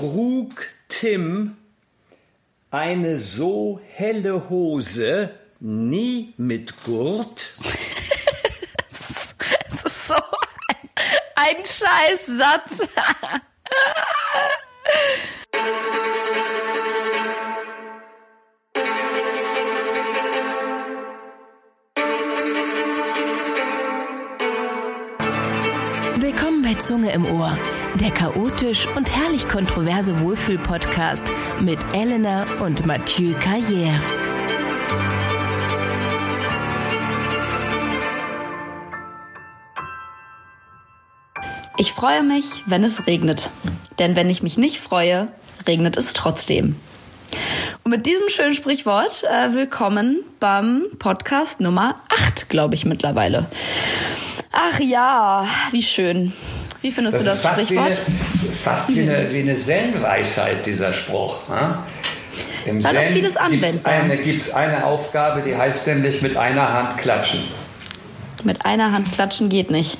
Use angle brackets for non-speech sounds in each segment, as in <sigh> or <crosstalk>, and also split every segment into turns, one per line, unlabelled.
trug Tim eine so helle Hose nie mit Gurt? <laughs>
das ist so ein, ein Scheißsatz.
Willkommen bei Zunge im Ohr, der chaotisch und herrlich kontroverse Wohlfühl-Podcast mit Elena und Mathieu Carrière.
Ich freue mich, wenn es regnet. Denn wenn ich mich nicht freue, regnet es trotzdem. Und mit diesem schönen Sprichwort äh, willkommen beim Podcast Nummer 8, glaube ich mittlerweile. Ach ja, wie schön. Wie findest
Das
du
ist
das
fast, wie
Sprichwort?
eine, fast wie eine, wie eine Zen-Weisheit, dieser Spruch. Ne? Im
auch vieles
gibt's
anwendbar.
eine, eine Aufgabe, die heißt nämlich mit einer Hand klatschen.
Mit einer Hand klatschen geht nicht.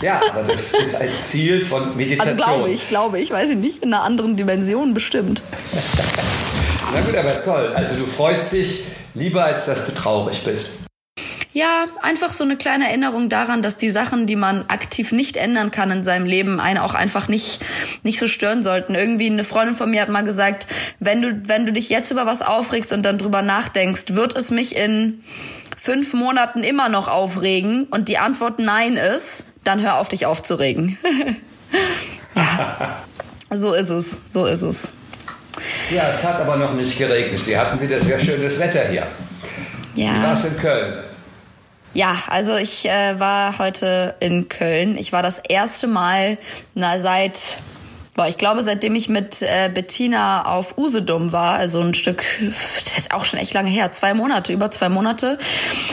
Ja, aber das ist ein Ziel von
Also
Meditation.
glaube ich, glaube ich, weiß ich nicht, in einer anderen Dimension bestimmt.
Na gut, aber toll. Also du freust dich lieber, als dass du traurig bist.
Ja, einfach so eine kleine Erinnerung daran, dass die Sachen, die man aktiv nicht ändern kann in seinem Leben, einen auch einfach nicht, nicht so stören sollten. Irgendwie eine Freundin von mir hat mal gesagt, wenn du, wenn du dich jetzt über was aufregst und dann drüber nachdenkst, wird es mich in fünf Monaten immer noch aufregen und die Antwort nein ist, dann hör auf, dich aufzuregen. ja, <laughs> so ist es, so ist es.
Ja, es hat aber noch nicht geregnet. Wir hatten wieder sehr schönes Wetter hier. Wie war
Ja.
in Köln?
Ja, also ich äh, war heute in Köln. Ich war das erste Mal na, seit, boah, ich glaube, seitdem ich mit äh, Bettina auf Usedom war, also ein Stück, das ist auch schon echt lange her, zwei Monate, über zwei Monate,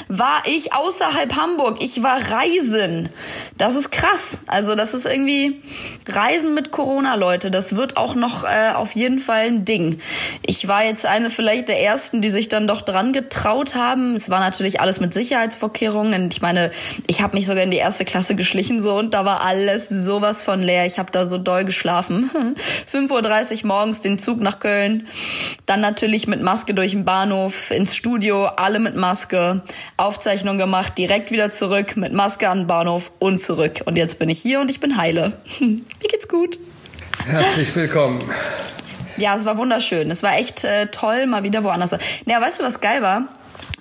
war ich außerhalb Hamburg. Ich war reisen. Das ist krass. Also das ist irgendwie Reisen mit Corona, Leute. Das wird auch noch äh, auf jeden Fall ein Ding. Ich war jetzt eine vielleicht der ersten, die sich dann doch dran getraut haben. Es war natürlich alles mit Sicherheitsvorkehrungen. Ich meine, ich habe mich sogar in die erste Klasse geschlichen so und da war alles sowas von leer. Ich habe da so doll geschlafen. 5.30 <laughs> Uhr morgens den Zug nach Köln. Dann natürlich mit Maske durch den Bahnhof ins Studio, alle mit Maske. Aufzeichnung gemacht, direkt wieder zurück mit Maske an den Bahnhof und zurück. Und jetzt bin ich hier und ich bin heile. <laughs> Mir geht's gut.
Herzlich willkommen.
Ja, es war wunderschön. Es war echt äh, toll, mal wieder woanders. Naja, weißt du, was geil war?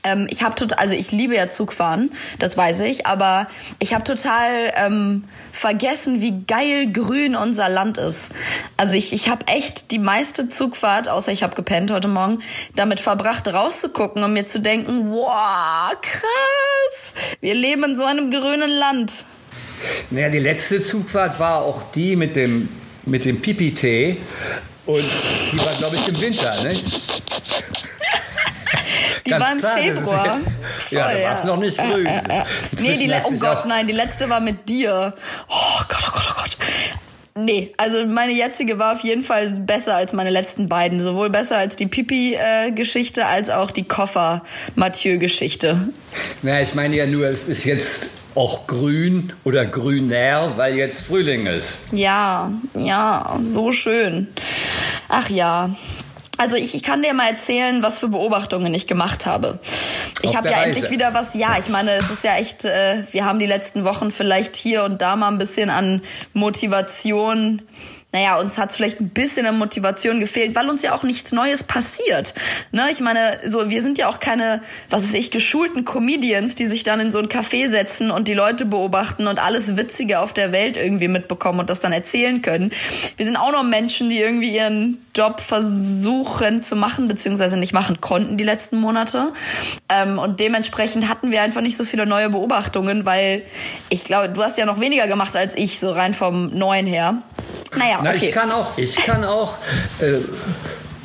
Ähm, ich habe total, also ich liebe ja Zugfahren, das weiß ich, aber ich habe total ähm, vergessen, wie geil grün unser Land ist. Also ich, ich habe echt die meiste Zugfahrt, außer ich habe gepennt heute Morgen, damit verbracht, rauszugucken und mir zu denken, wow, krass, wir leben in so einem grünen Land.
Naja, die letzte Zugfahrt war auch die mit dem, mit dem Pipi-Tee. Und die war, glaube ich, im Winter, ne?
Die
Ganz
war im
klar,
Februar.
jetzt- <laughs> Ja, da
Voll,
war's noch nicht grün. <laughs>
Nee,
Inzwischen
die le
hat
oh Gott, nein, die letzte war mit dir. Oh Gott, oh Gott, oh Gott. Nee, also meine jetzige war auf jeden Fall besser als meine letzten beiden. Sowohl besser als die Pipi-Geschichte als auch die Koffer-Mathieu-Geschichte.
Naja, ich meine ja nur, es ist jetzt auch grün oder grüner, weil jetzt Frühling ist.
Ja, ja, so schön. Ach ja. Also ich, ich kann dir mal erzählen, was für Beobachtungen ich gemacht habe. Ich habe ja
Reise.
endlich wieder was, ja, ich meine, es ist ja echt, äh, wir haben die letzten Wochen vielleicht hier und da mal ein bisschen an Motivation naja, uns hat's vielleicht ein bisschen an Motivation gefehlt, weil uns ja auch nichts Neues passiert. Ne? Ich meine, so wir sind ja auch keine, was weiß ich, geschulten Comedians, die sich dann in so ein Café setzen und die Leute beobachten und alles Witzige auf der Welt irgendwie mitbekommen und das dann erzählen können. Wir sind auch noch Menschen, die irgendwie ihren Job versuchen zu machen, beziehungsweise nicht machen konnten die letzten Monate. Ähm, und dementsprechend hatten wir einfach nicht so viele neue Beobachtungen, weil ich glaube, du hast ja noch weniger gemacht als ich, so rein vom Neuen her. Naja,
Na,
okay.
ich kann auch, ich kann auch äh,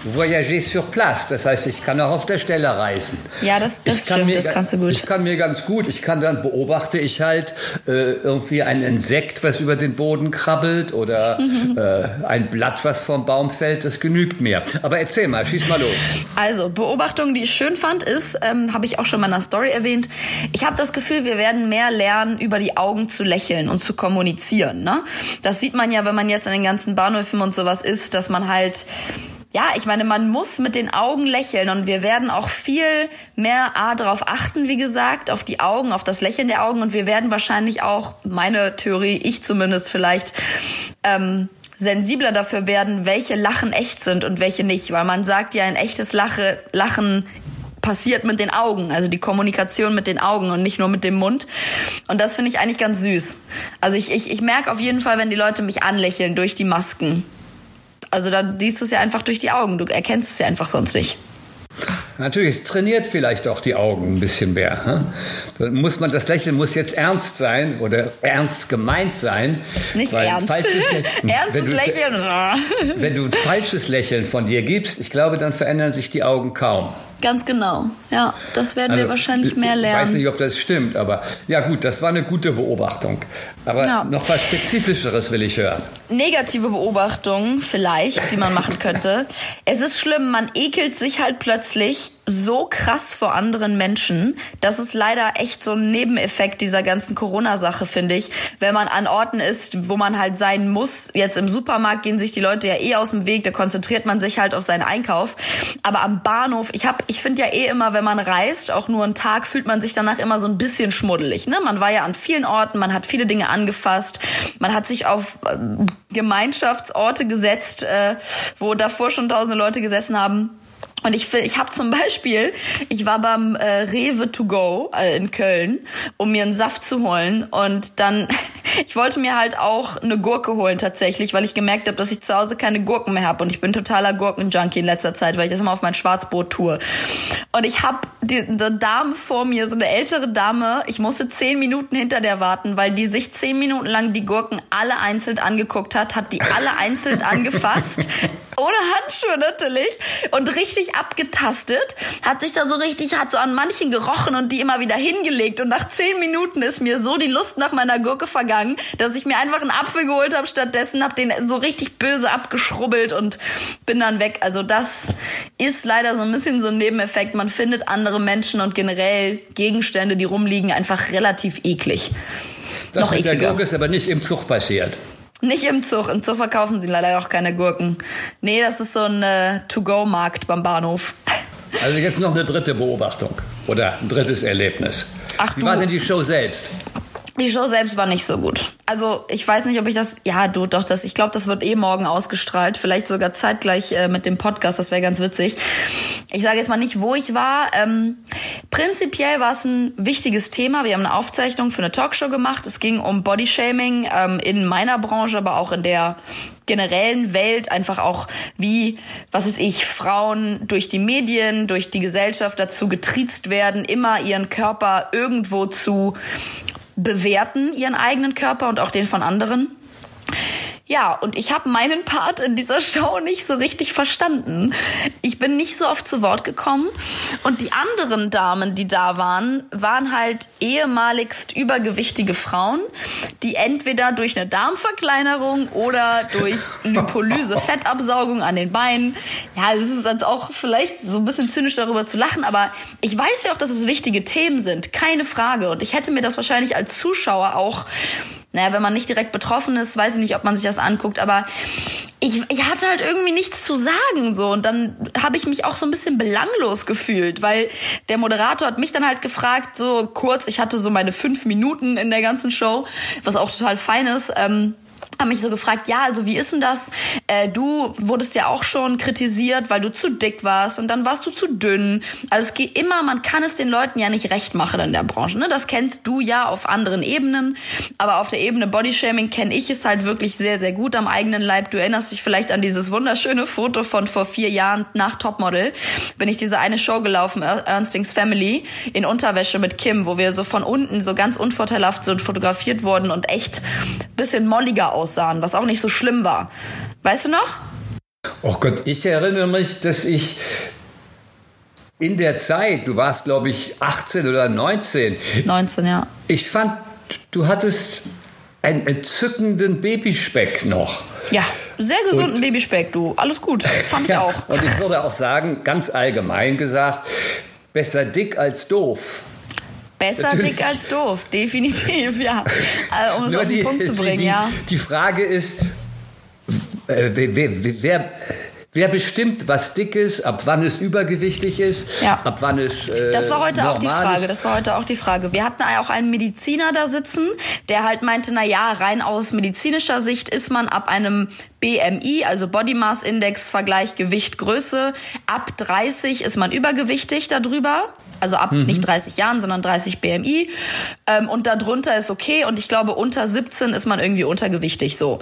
voyager sur place. Das heißt, ich kann auch auf der Stelle reisen.
Ja, das, das stimmt,
mir,
das kannst du gut.
Ich kann mir ganz gut, ich kann dann beobachte ich halt äh, irgendwie ein Insekt, was über den Boden krabbelt oder <laughs> äh, ein Blatt, was vom Baum fällt. Das genügt mir. Aber erzähl mal, schieß mal los.
Also, Beobachtung, die ich schön fand, ist, ähm, habe ich auch schon mal in einer Story erwähnt, ich habe das Gefühl, wir werden mehr lernen, über die Augen zu lächeln und zu kommunizieren. Ne? Das sieht man ja, wenn man jetzt in den ganzen Bahnhöfen und sowas ist, dass man halt ja, ich meine, man muss mit den Augen lächeln und wir werden auch viel mehr A, darauf achten, wie gesagt, auf die Augen, auf das Lächeln der Augen und wir werden wahrscheinlich auch, meine Theorie, ich zumindest vielleicht, ähm, sensibler dafür werden, welche Lachen echt sind und welche nicht, weil man sagt ja, ein echtes Lache, Lachen passiert mit den Augen, also die Kommunikation mit den Augen und nicht nur mit dem Mund. Und das finde ich eigentlich ganz süß. Also ich, ich, ich merke auf jeden Fall, wenn die Leute mich anlächeln durch die Masken. Also da siehst du es ja einfach durch die Augen. Du erkennst es ja einfach sonst nicht.
Natürlich, es trainiert vielleicht auch die Augen ein bisschen mehr. Hm? Dann muss man, das Lächeln muss jetzt ernst sein oder ernst gemeint sein.
Nicht ernst. Falsches, <laughs> Ernstes Lächeln.
wenn du ein falsches Lächeln von dir gibst, ich glaube, dann verändern sich die Augen kaum.
Ganz genau. Ja, das werden also, wir wahrscheinlich mehr lernen.
Ich weiß nicht, ob das stimmt, aber ja gut, das war eine gute Beobachtung. Aber ja. noch was Spezifischeres will ich hören.
Negative Beobachtung vielleicht, die man machen könnte. es ist schlimm, man ekelt sich halt plötzlich so krass vor anderen Menschen. Das ist leider echt so ein Nebeneffekt dieser ganzen Corona-Sache, finde ich. Wenn man an Orten ist, wo man halt sein muss. Jetzt im Supermarkt gehen sich die Leute ja eh aus dem Weg, da konzentriert man sich halt auf seinen Einkauf. Aber am Bahnhof, ich hab, ich finde ja eh immer, wenn man reist, auch nur einen Tag, fühlt man sich danach immer so ein bisschen schmuddelig. Ne? Man war ja an vielen Orten, man hat viele Dinge angefasst, man hat sich auf äh, Gemeinschaftsorte gesetzt, äh, wo davor schon tausende Leute gesessen haben und ich, ich habe zum Beispiel, ich war beim äh, Rewe to go äh, in Köln, um mir einen Saft zu holen. Und dann, <laughs> ich wollte mir halt auch eine Gurke holen tatsächlich, weil ich gemerkt habe, dass ich zu Hause keine Gurken mehr habe. Und ich bin totaler Gurkenjunkie in letzter Zeit, weil ich das immer auf mein Schwarzbrot tue. Und ich habe die, die Dame vor mir, so eine ältere Dame, ich musste zehn Minuten hinter der warten, weil die sich zehn Minuten lang die Gurken alle einzeln angeguckt hat, hat die alle einzeln <laughs> angefasst. Ohne Handschuhe natürlich. Und richtig abgetastet. Hat sich da so richtig, hat so an manchen gerochen und die immer wieder hingelegt. Und nach zehn Minuten ist mir so die Lust nach meiner Gurke vergangen, dass ich mir einfach einen Apfel geholt habe. Stattdessen habe den so richtig böse abgeschrubbelt und bin dann weg. Also das ist leider so ein bisschen so ein Nebeneffekt. Man findet andere Menschen und generell Gegenstände, die rumliegen, einfach relativ eklig.
Das Noch mit ekliger. der Gurke ist aber nicht im Zug passiert.
Nicht im Zug. Im Zug verkaufen sie leider auch keine Gurken. Nee, das ist so ein äh, To-Go-Markt beim Bahnhof.
Also jetzt noch eine dritte Beobachtung oder ein drittes Erlebnis. Ach, Wie du. war denn die Show selbst?
Die Show selbst war nicht so gut. Also ich weiß nicht, ob ich das. Ja, du doch das. Ich glaube, das wird eh morgen ausgestrahlt. Vielleicht sogar zeitgleich äh, mit dem Podcast. Das wäre ganz witzig. Ich sage jetzt mal nicht, wo ich war. Ähm, prinzipiell war es ein wichtiges Thema. Wir haben eine Aufzeichnung für eine Talkshow gemacht. Es ging um Bodyshaming ähm, in meiner Branche, aber auch in der generellen Welt einfach auch wie, was ist ich, Frauen durch die Medien, durch die Gesellschaft dazu getriezt werden, immer ihren Körper irgendwo zu bewerten, ihren eigenen Körper und auch den von anderen. Ja, und ich habe meinen Part in dieser Show nicht so richtig verstanden. Ich bin nicht so oft zu Wort gekommen. Und die anderen Damen, die da waren, waren halt ehemaligst übergewichtige Frauen, die entweder durch eine Darmverkleinerung oder durch Lipolyse, <laughs> Fettabsaugung an den Beinen, ja, es ist jetzt auch vielleicht so ein bisschen zynisch darüber zu lachen, aber ich weiß ja auch, dass es wichtige Themen sind, keine Frage. Und ich hätte mir das wahrscheinlich als Zuschauer auch naja, wenn man nicht direkt betroffen ist, weiß ich nicht, ob man sich das anguckt, aber ich, ich hatte halt irgendwie nichts zu sagen so und dann habe ich mich auch so ein bisschen belanglos gefühlt, weil der Moderator hat mich dann halt gefragt, so kurz, ich hatte so meine fünf Minuten in der ganzen Show, was auch total fein ist. Ähm, haben mich so gefragt, ja, also wie ist denn das? Äh, du wurdest ja auch schon kritisiert, weil du zu dick warst und dann warst du zu dünn. Also es geht immer, man kann es den Leuten ja nicht recht machen in der Branche. Ne? Das kennst du ja auf anderen Ebenen, aber auf der Ebene Bodyshaming kenne ich es halt wirklich sehr, sehr gut am eigenen Leib. Du erinnerst dich vielleicht an dieses wunderschöne Foto von vor vier Jahren nach Topmodel. Bin ich diese eine Show gelaufen, Ernstings Family, in Unterwäsche mit Kim, wo wir so von unten so ganz unvorteilhaft so fotografiert wurden und echt bisschen molliger aussahen, was auch nicht so schlimm war. Weißt du noch?
Oh Gott, ich erinnere mich, dass ich in der Zeit, du warst glaube ich 18 oder 19.
19, ja.
Ich fand, du hattest einen entzückenden Babyspeck noch.
Ja, sehr gesunden und, Babyspeck, du. Alles gut, <laughs> fand ich auch.
Und ich würde auch sagen, ganz allgemein gesagt, besser dick als doof.
Besser Natürlich. dick als doof, <laughs> definitiv, ja. Also, um es auf den die, Punkt zu bringen,
die,
ja.
Die Frage ist, äh, wer, wer, wer Wer bestimmt, was dick ist, ab wann es übergewichtig ist,
ja.
ab wann es äh,
Das war heute auch die Frage. Das war heute auch die Frage. Wir hatten auch einen Mediziner da sitzen, der halt meinte, na ja, rein aus medizinischer Sicht ist man ab einem BMI, also Body Mass Index Vergleich Gewicht Größe, ab 30 ist man übergewichtig darüber also ab mhm. nicht 30 Jahren, sondern 30 BMI. Ähm, und darunter ist okay. Und ich glaube, unter 17 ist man irgendwie untergewichtig so.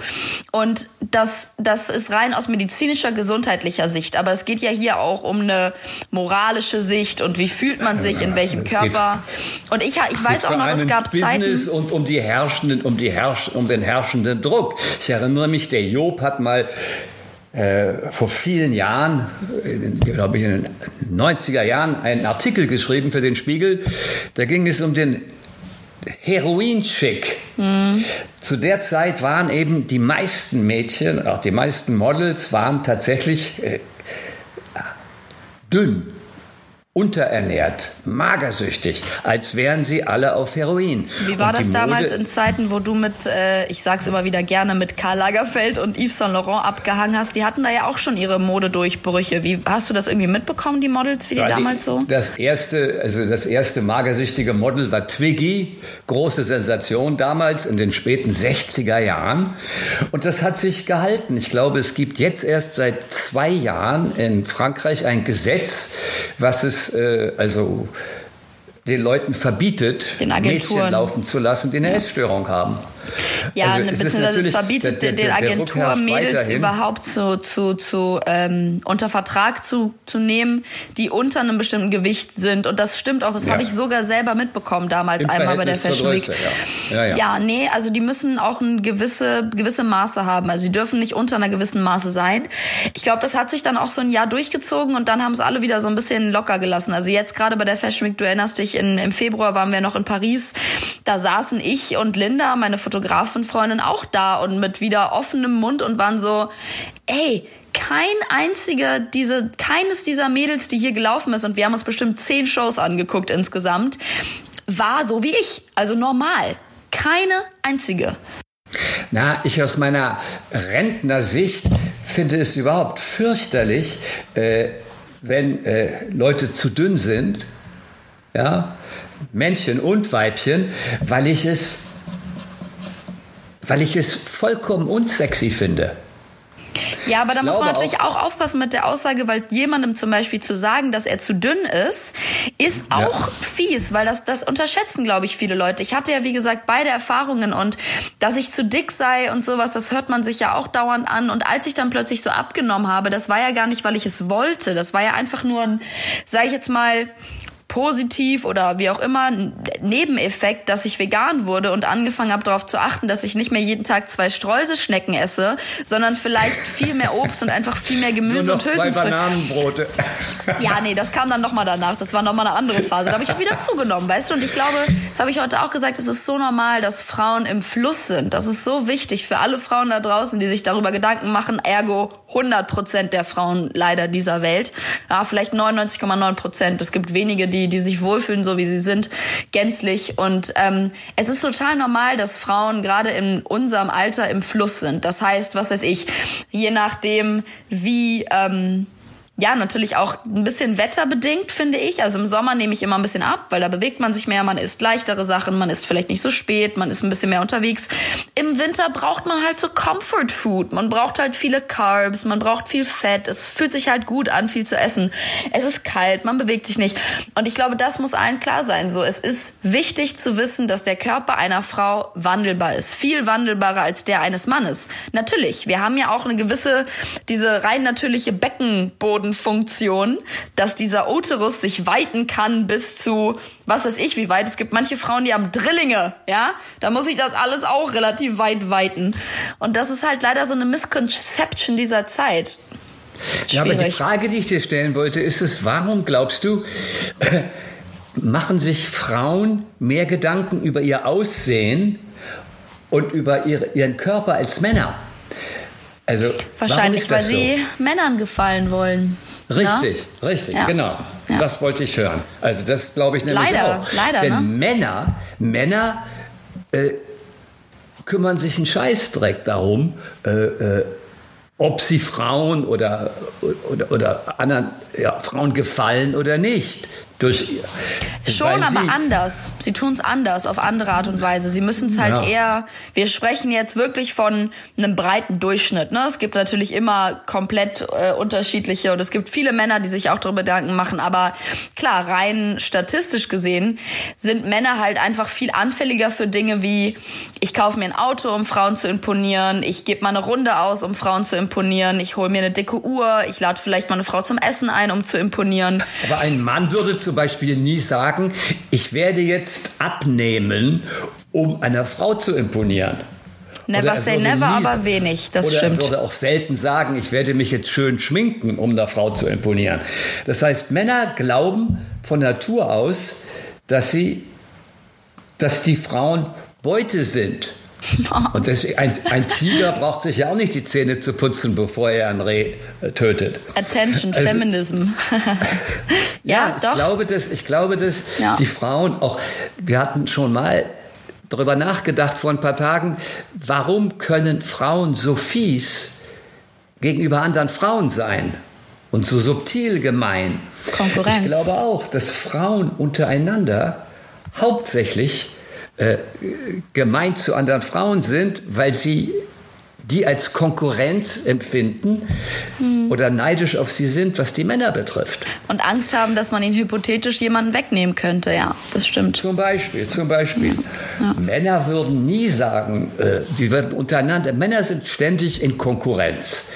Und das, das ist rein aus medizinischer, gesundheitlicher Sicht. Aber es geht ja hier auch um eine moralische Sicht und wie fühlt man sich in welchem Körper. Und ich, ich weiß auch noch, es gab
Business Zeiten. und um die herrschenden, um die herrsch, um den herrschenden Druck. Ich erinnere mich, der Job hat mal äh, vor vielen Jahren, glaube ich in den 90er Jahren, einen Artikel geschrieben für den Spiegel. Da ging es um den Heroin-Chick. Mhm. Zu der Zeit waren eben die meisten Mädchen, auch die meisten Models, waren tatsächlich äh, dünn unterernährt, magersüchtig, als wären sie alle auf Heroin.
Wie war das damals in Zeiten, wo du mit, äh, ich sag's immer wieder gerne, mit Karl Lagerfeld und Yves Saint Laurent abgehangen hast? Die hatten da ja auch schon ihre Modedurchbrüche. Wie hast du das irgendwie mitbekommen, die Models, wie die ja, damals so?
Das erste, also das erste magersüchtige Model war Twiggy, große Sensation damals in den späten 60er Jahren. Und das hat sich gehalten. Ich glaube, es gibt jetzt erst seit zwei Jahren in Frankreich ein Gesetz, was es äh, also den Leuten verbietet, Mädchen laufen zu lassen, die eine ja. Essstörung haben.
Ja, also beziehungsweise es verbietet der, der, den Agenturen Mädels überhaupt zu, zu, zu ähm, unter Vertrag zu, zu nehmen, die unter einem bestimmten Gewicht sind. Und das stimmt auch, das ja. habe ich sogar selber mitbekommen damals
Im
einmal bei der Fashion Week.
Ja. Ja, ja.
ja, nee, also die müssen auch ein gewisse, gewisse Maße haben. Also sie dürfen nicht unter einer gewissen Maße sein. Ich glaube, das hat sich dann auch so ein Jahr durchgezogen und dann haben es alle wieder so ein bisschen locker gelassen. Also jetzt gerade bei der Fashion Week, du erinnerst dich, in, im Februar waren wir noch in Paris. Da saßen ich und Linda, meine Fotografenfreundin, auch da und mit wieder offenem Mund und waren so, ey, kein einziger diese, keines dieser Mädels, die hier gelaufen ist, und wir haben uns bestimmt zehn Shows angeguckt insgesamt, war so wie ich, also normal. Keine einzige.
Na, ich aus meiner Rentnersicht finde es überhaupt fürchterlich, äh, wenn äh, Leute zu dünn sind, ja, Männchen und Weibchen, weil ich es weil ich es vollkommen unsexy finde.
Ja, aber da muss man natürlich auch, auch, aufpassen mit der Aussage, weil jemandem zum Beispiel zu sagen, dass er zu dünn ist, ist auch ja. fies, weil das, das unterschätzen, glaube ich, viele Leute. Ich hatte ja, wie gesagt, beide Erfahrungen und dass ich zu dick sei und sowas, das hört man sich ja auch dauernd an. Und als ich dann plötzlich so abgenommen habe, das war ja gar nicht, weil ich es wollte. Das war ja einfach nur ein, sage ich jetzt mal, positiv oder wie auch immer Nebeneffekt, dass ich vegan wurde und angefangen habe darauf zu achten, dass ich nicht mehr jeden Tag zwei Streuselschnecken esse, sondern vielleicht viel mehr Obst und einfach viel mehr Gemüse
Nur
noch und Hülsenfrüchte.
zwei Bananenbrote.
Ja, nee, das kam dann nochmal danach. Das war nochmal eine andere Phase. Da habe ich auch wieder zugenommen, weißt du? Und ich glaube, das habe ich heute auch gesagt, es ist so normal, dass Frauen im Fluss sind. Das ist so wichtig für alle Frauen da draußen, die sich darüber Gedanken machen. Ergo 100 Prozent der Frauen leider dieser Welt. Ja, vielleicht 99,9 Prozent. Es gibt wenige, die die, die sich wohlfühlen, so wie sie sind, gänzlich. Und ähm, es ist total normal, dass Frauen gerade in unserem Alter im Fluss sind. Das heißt, was weiß ich, je nachdem, wie ähm, ja, natürlich auch ein bisschen wetterbedingt, finde ich. Also im Sommer nehme ich immer ein bisschen ab, weil da bewegt man sich mehr, man isst leichtere Sachen, man isst vielleicht nicht so spät, man ist ein bisschen mehr unterwegs. Im Winter braucht man halt so Comfort Food. Man braucht halt viele Carbs, man braucht viel Fett. Es fühlt sich halt gut an, viel zu essen. Es ist kalt, man bewegt sich nicht. Und ich glaube, das muss allen klar sein. So, es ist wichtig zu wissen, dass der Körper einer Frau wandelbar ist. Viel wandelbarer als der eines Mannes. Natürlich, wir haben ja auch eine gewisse, diese rein natürliche Beckenboden Funktion, dass dieser Uterus sich weiten kann bis zu, was weiß ich, wie weit. Es gibt manche Frauen, die haben Drillinge, ja. Da muss ich das alles auch relativ weit weiten. Und das ist halt leider so eine Misconception dieser Zeit. schwierig.
Ja, aber die Frage, die ich dir stellen wollte, ist es, warum glaubst du, <clears throat> machen sich Frauen mehr Gedanken über ihr Aussehen und über ihre, ihren Körper als Männer? Also,
Wahrscheinlich, weil
so?
sie Männern gefallen wollen.
Richtig,
Na?
richtig,
Ja.
genau.
Ja.
Das wollte ich hören. Also das glaube ich nämlich
Leider,
auch.
leider,
Denn
ne?
Männer, Männer äh, kümmern sich einen Scheißdreck darum, äh, äh, ob sie Frauen oder, oder, oder anderen ja, Frauen gefallen oder nicht. Durch,
Schon, aber
sie-
anders. Sie tun es anders, auf andere Art und Weise. Sie müssen es halt
Ja.
eher. Wir sprechen jetzt wirklich von einem breiten Durchschnitt. Ne? Es gibt natürlich immer komplett äh, unterschiedliche und es gibt viele Männer, die sich auch darüber Gedanken machen. Aber klar, rein statistisch gesehen sind Männer halt einfach viel anfälliger für Dinge wie ich kaufe mir ein Auto, um Frauen zu imponieren. Ich gebe mal eine Runde aus, um Frauen zu imponieren. Ich hole mir eine dicke Uhr. Ich lade vielleicht mal eine Frau zum Essen ein, um zu imponieren.
Aber ein Mann würde zum Beispiel nie sagen, ich werde jetzt abnehmen, um einer Frau zu imponieren.
Never
er
say never, aber wenig. Das
Oder
stimmt.
er würde auch selten sagen, ich werde mich jetzt schön schminken, um der Frau zu imponieren. Das heißt, Männer glauben von Natur aus, dass sie, dass die Frauen Beute sind. Und deswegen, ein, ein Tiger braucht sich ja auch nicht die Zähne zu putzen, bevor er ein Reh äh, tötet.
Attention,
Also-
Feminism. <laughs> ja,
ich
doch.
glaube, dass, ich glaube, dass
Ja.
die Frauen auch, wir hatten schon mal darüber nachgedacht vor ein paar Tagen, warum können Frauen so fies gegenüber anderen Frauen sein und so subtil gemein?
Konkurrenz.
Ich glaube auch, dass Frauen untereinander hauptsächlich äh, gemein zu anderen Frauen sind, weil sie die als Konkurrenz empfinden
Hm.
oder neidisch auf sie sind, was die Männer betrifft.
Und Angst haben, dass man ihnen hypothetisch jemanden wegnehmen könnte. Ja, das stimmt.
Zum Beispiel, zum Beispiel. Männer würden nie sagen, äh, die würden untereinander, Männer sind ständig in Konkurrenz.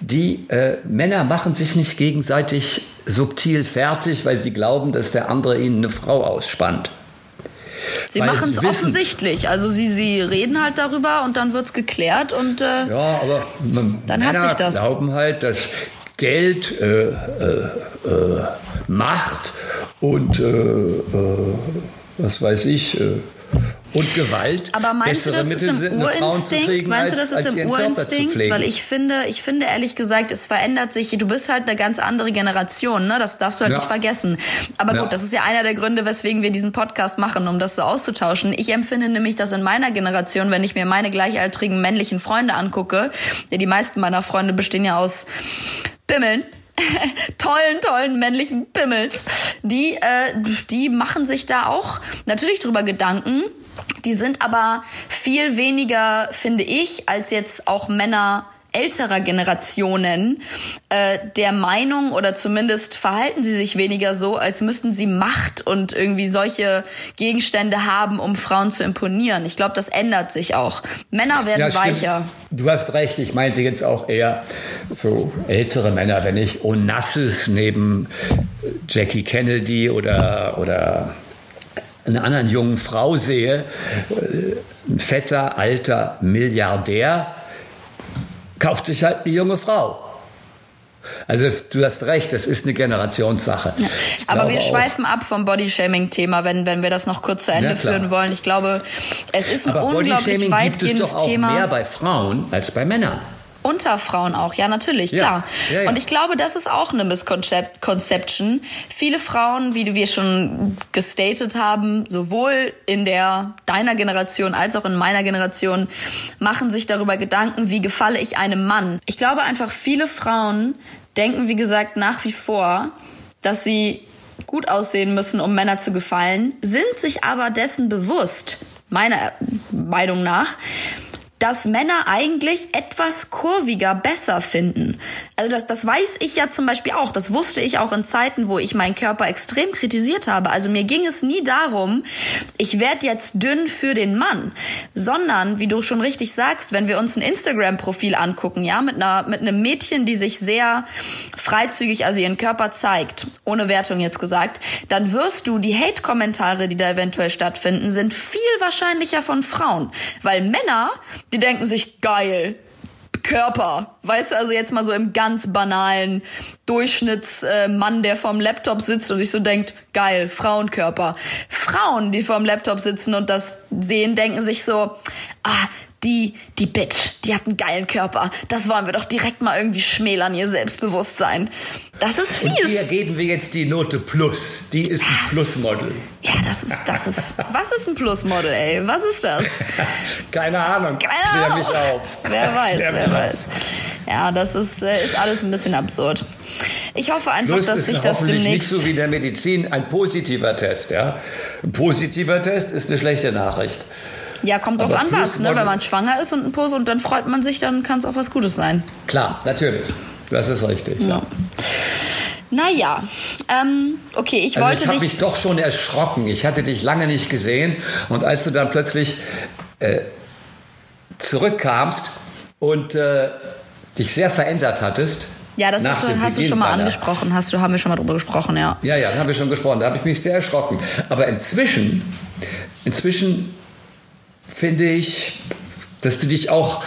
Die äh, Männer machen sich nicht gegenseitig subtil fertig, weil sie glauben, dass der andere ihnen eine Frau ausspannt.
Sie machen es offensichtlich. Also sie, sie reden halt darüber und dann wird's geklärt und äh,
Ja, aber m-
Dann hat
Männer
sich das.
glauben halt, dass Geld äh, äh, äh, Macht und äh, äh, was weiß ich und Gewalt
Aber meinst du, das ist
Mittel
im
Frauen zu
Urinstinkt? Meinst du, das ist im Urinstinkt? Weil ich finde, ich finde ehrlich gesagt, es verändert sich. Du bist halt eine ganz andere Generation, ne? Das darfst du halt
Ja.
nicht vergessen. Aber
Ja.
gut, das ist ja einer der Gründe, weswegen wir diesen Podcast machen, um das so auszutauschen. Ich empfinde nämlich, dass in meiner Generation, wenn ich mir meine gleichaltrigen männlichen Freunde angucke, ja, die meisten meiner Freunde bestehen ja aus Bimmeln. <laughs> tollen, tollen männlichen Pimmels. Die, äh, die machen sich da auch natürlich drüber Gedanken. Die sind aber viel weniger, finde ich, als jetzt auch Männer älterer Generationen äh, der Meinung oder zumindest verhalten sie sich weniger so, als müssten sie Macht und irgendwie solche Gegenstände haben, um Frauen zu imponieren. Ich glaube, das ändert sich auch. Männer werden
Ja,
weicher.
Du hast recht, ich meinte jetzt auch eher so ältere Männer, wenn ich Onassis neben Jackie Kennedy oder, oder einer anderen jungen Frau sehe, äh, ein fetter, alter Milliardär, kauft sich halt eine junge Frau. Also das, du hast recht, das ist eine Generationssache. Ich
Aber wir
auch-
schweifen ab vom Bodyshaming-Thema, wenn, wenn wir das noch kurz zu Ende
Ja,
führen wollen. Ich glaube, es ist ein
Aber
unglaublich weitgehendes
auch
Thema.
mehr bei Frauen als bei Männern.
Unter Frauen auch, ja, natürlich,
Ja.
klar.
Ja, ja.
Und ich glaube, das ist auch eine Misconception. Viele Frauen, wie wir schon gestated haben, sowohl in der deiner Generation als auch in meiner Generation, machen sich darüber Gedanken, wie gefalle ich einem Mann. Ich glaube einfach, viele Frauen denken, wie gesagt, nach wie vor, dass sie gut aussehen müssen, um Männer zu gefallen, sind sich aber dessen bewusst, meiner Meinung nach, dass Männer eigentlich etwas kurviger besser finden. Also das, das weiß ich ja zum Beispiel auch. Das wusste ich auch in Zeiten, wo ich meinen Körper extrem kritisiert habe. Also mir ging es nie darum, ich werde jetzt dünn für den Mann, sondern, wie du schon richtig sagst, wenn wir uns ein Instagram-Profil angucken, ja, mit einer mit einem Mädchen, die sich sehr freizügig, also ihren Körper zeigt, ohne Wertung jetzt gesagt, dann wirst du die Hate-Kommentare, die da eventuell stattfinden, sind viel wahrscheinlicher von Frauen, weil Männer, die denken sich geil. Körper. Weißt du, also jetzt mal so im ganz banalen Durchschnittsmann, der vorm Laptop sitzt und sich so denkt, geil, Frauenkörper. Frauen, die vorm Laptop sitzen und das sehen, denken sich so, ah, die, die Bitch, die hat einen geilen Körper. Das wollen wir doch direkt mal irgendwie schmälern, ihr Selbstbewusstsein. Das ist fies. Und
hier geben wir jetzt die Note Plus. Die ist ein Plusmodel.
Ja, das ist, das ist, was ist ein Plusmodel, ey? Was ist das? <laughs>
Keine Ahnung.
Keine Klär Ahnung. mich auf. Wer <laughs> weiß, Klär wer weiß. Ja, das ist, äh, ist alles ein bisschen absurd. Ich hoffe einfach, Plus dass sich das demnächst.
nicht so wie in der Medizin ein positiver Test, ja. Ein positiver Test ist eine schlechte Nachricht.
Ja, kommt drauf an was, ne? Wenn man schwanger ist und ein Pose und dann freut man sich, dann kann es auch was Gutes sein.
Klar, natürlich. Das ist richtig. Ja.
Naja, ähm, okay, ich also wollte
ich
dich... Ich
habe mich doch schon erschrocken. Ich hatte dich lange nicht gesehen und als du dann plötzlich äh, zurückkamst und äh, dich sehr verändert hattest,
ja, das hast, du, hast du, schon mal angesprochen, hast du, haben wir schon mal drüber gesprochen, ja.
Ja, ja, da haben wir schon gesprochen, da habe ich mich sehr erschrocken. Aber inzwischen, inzwischen finde ich, dass du dich auch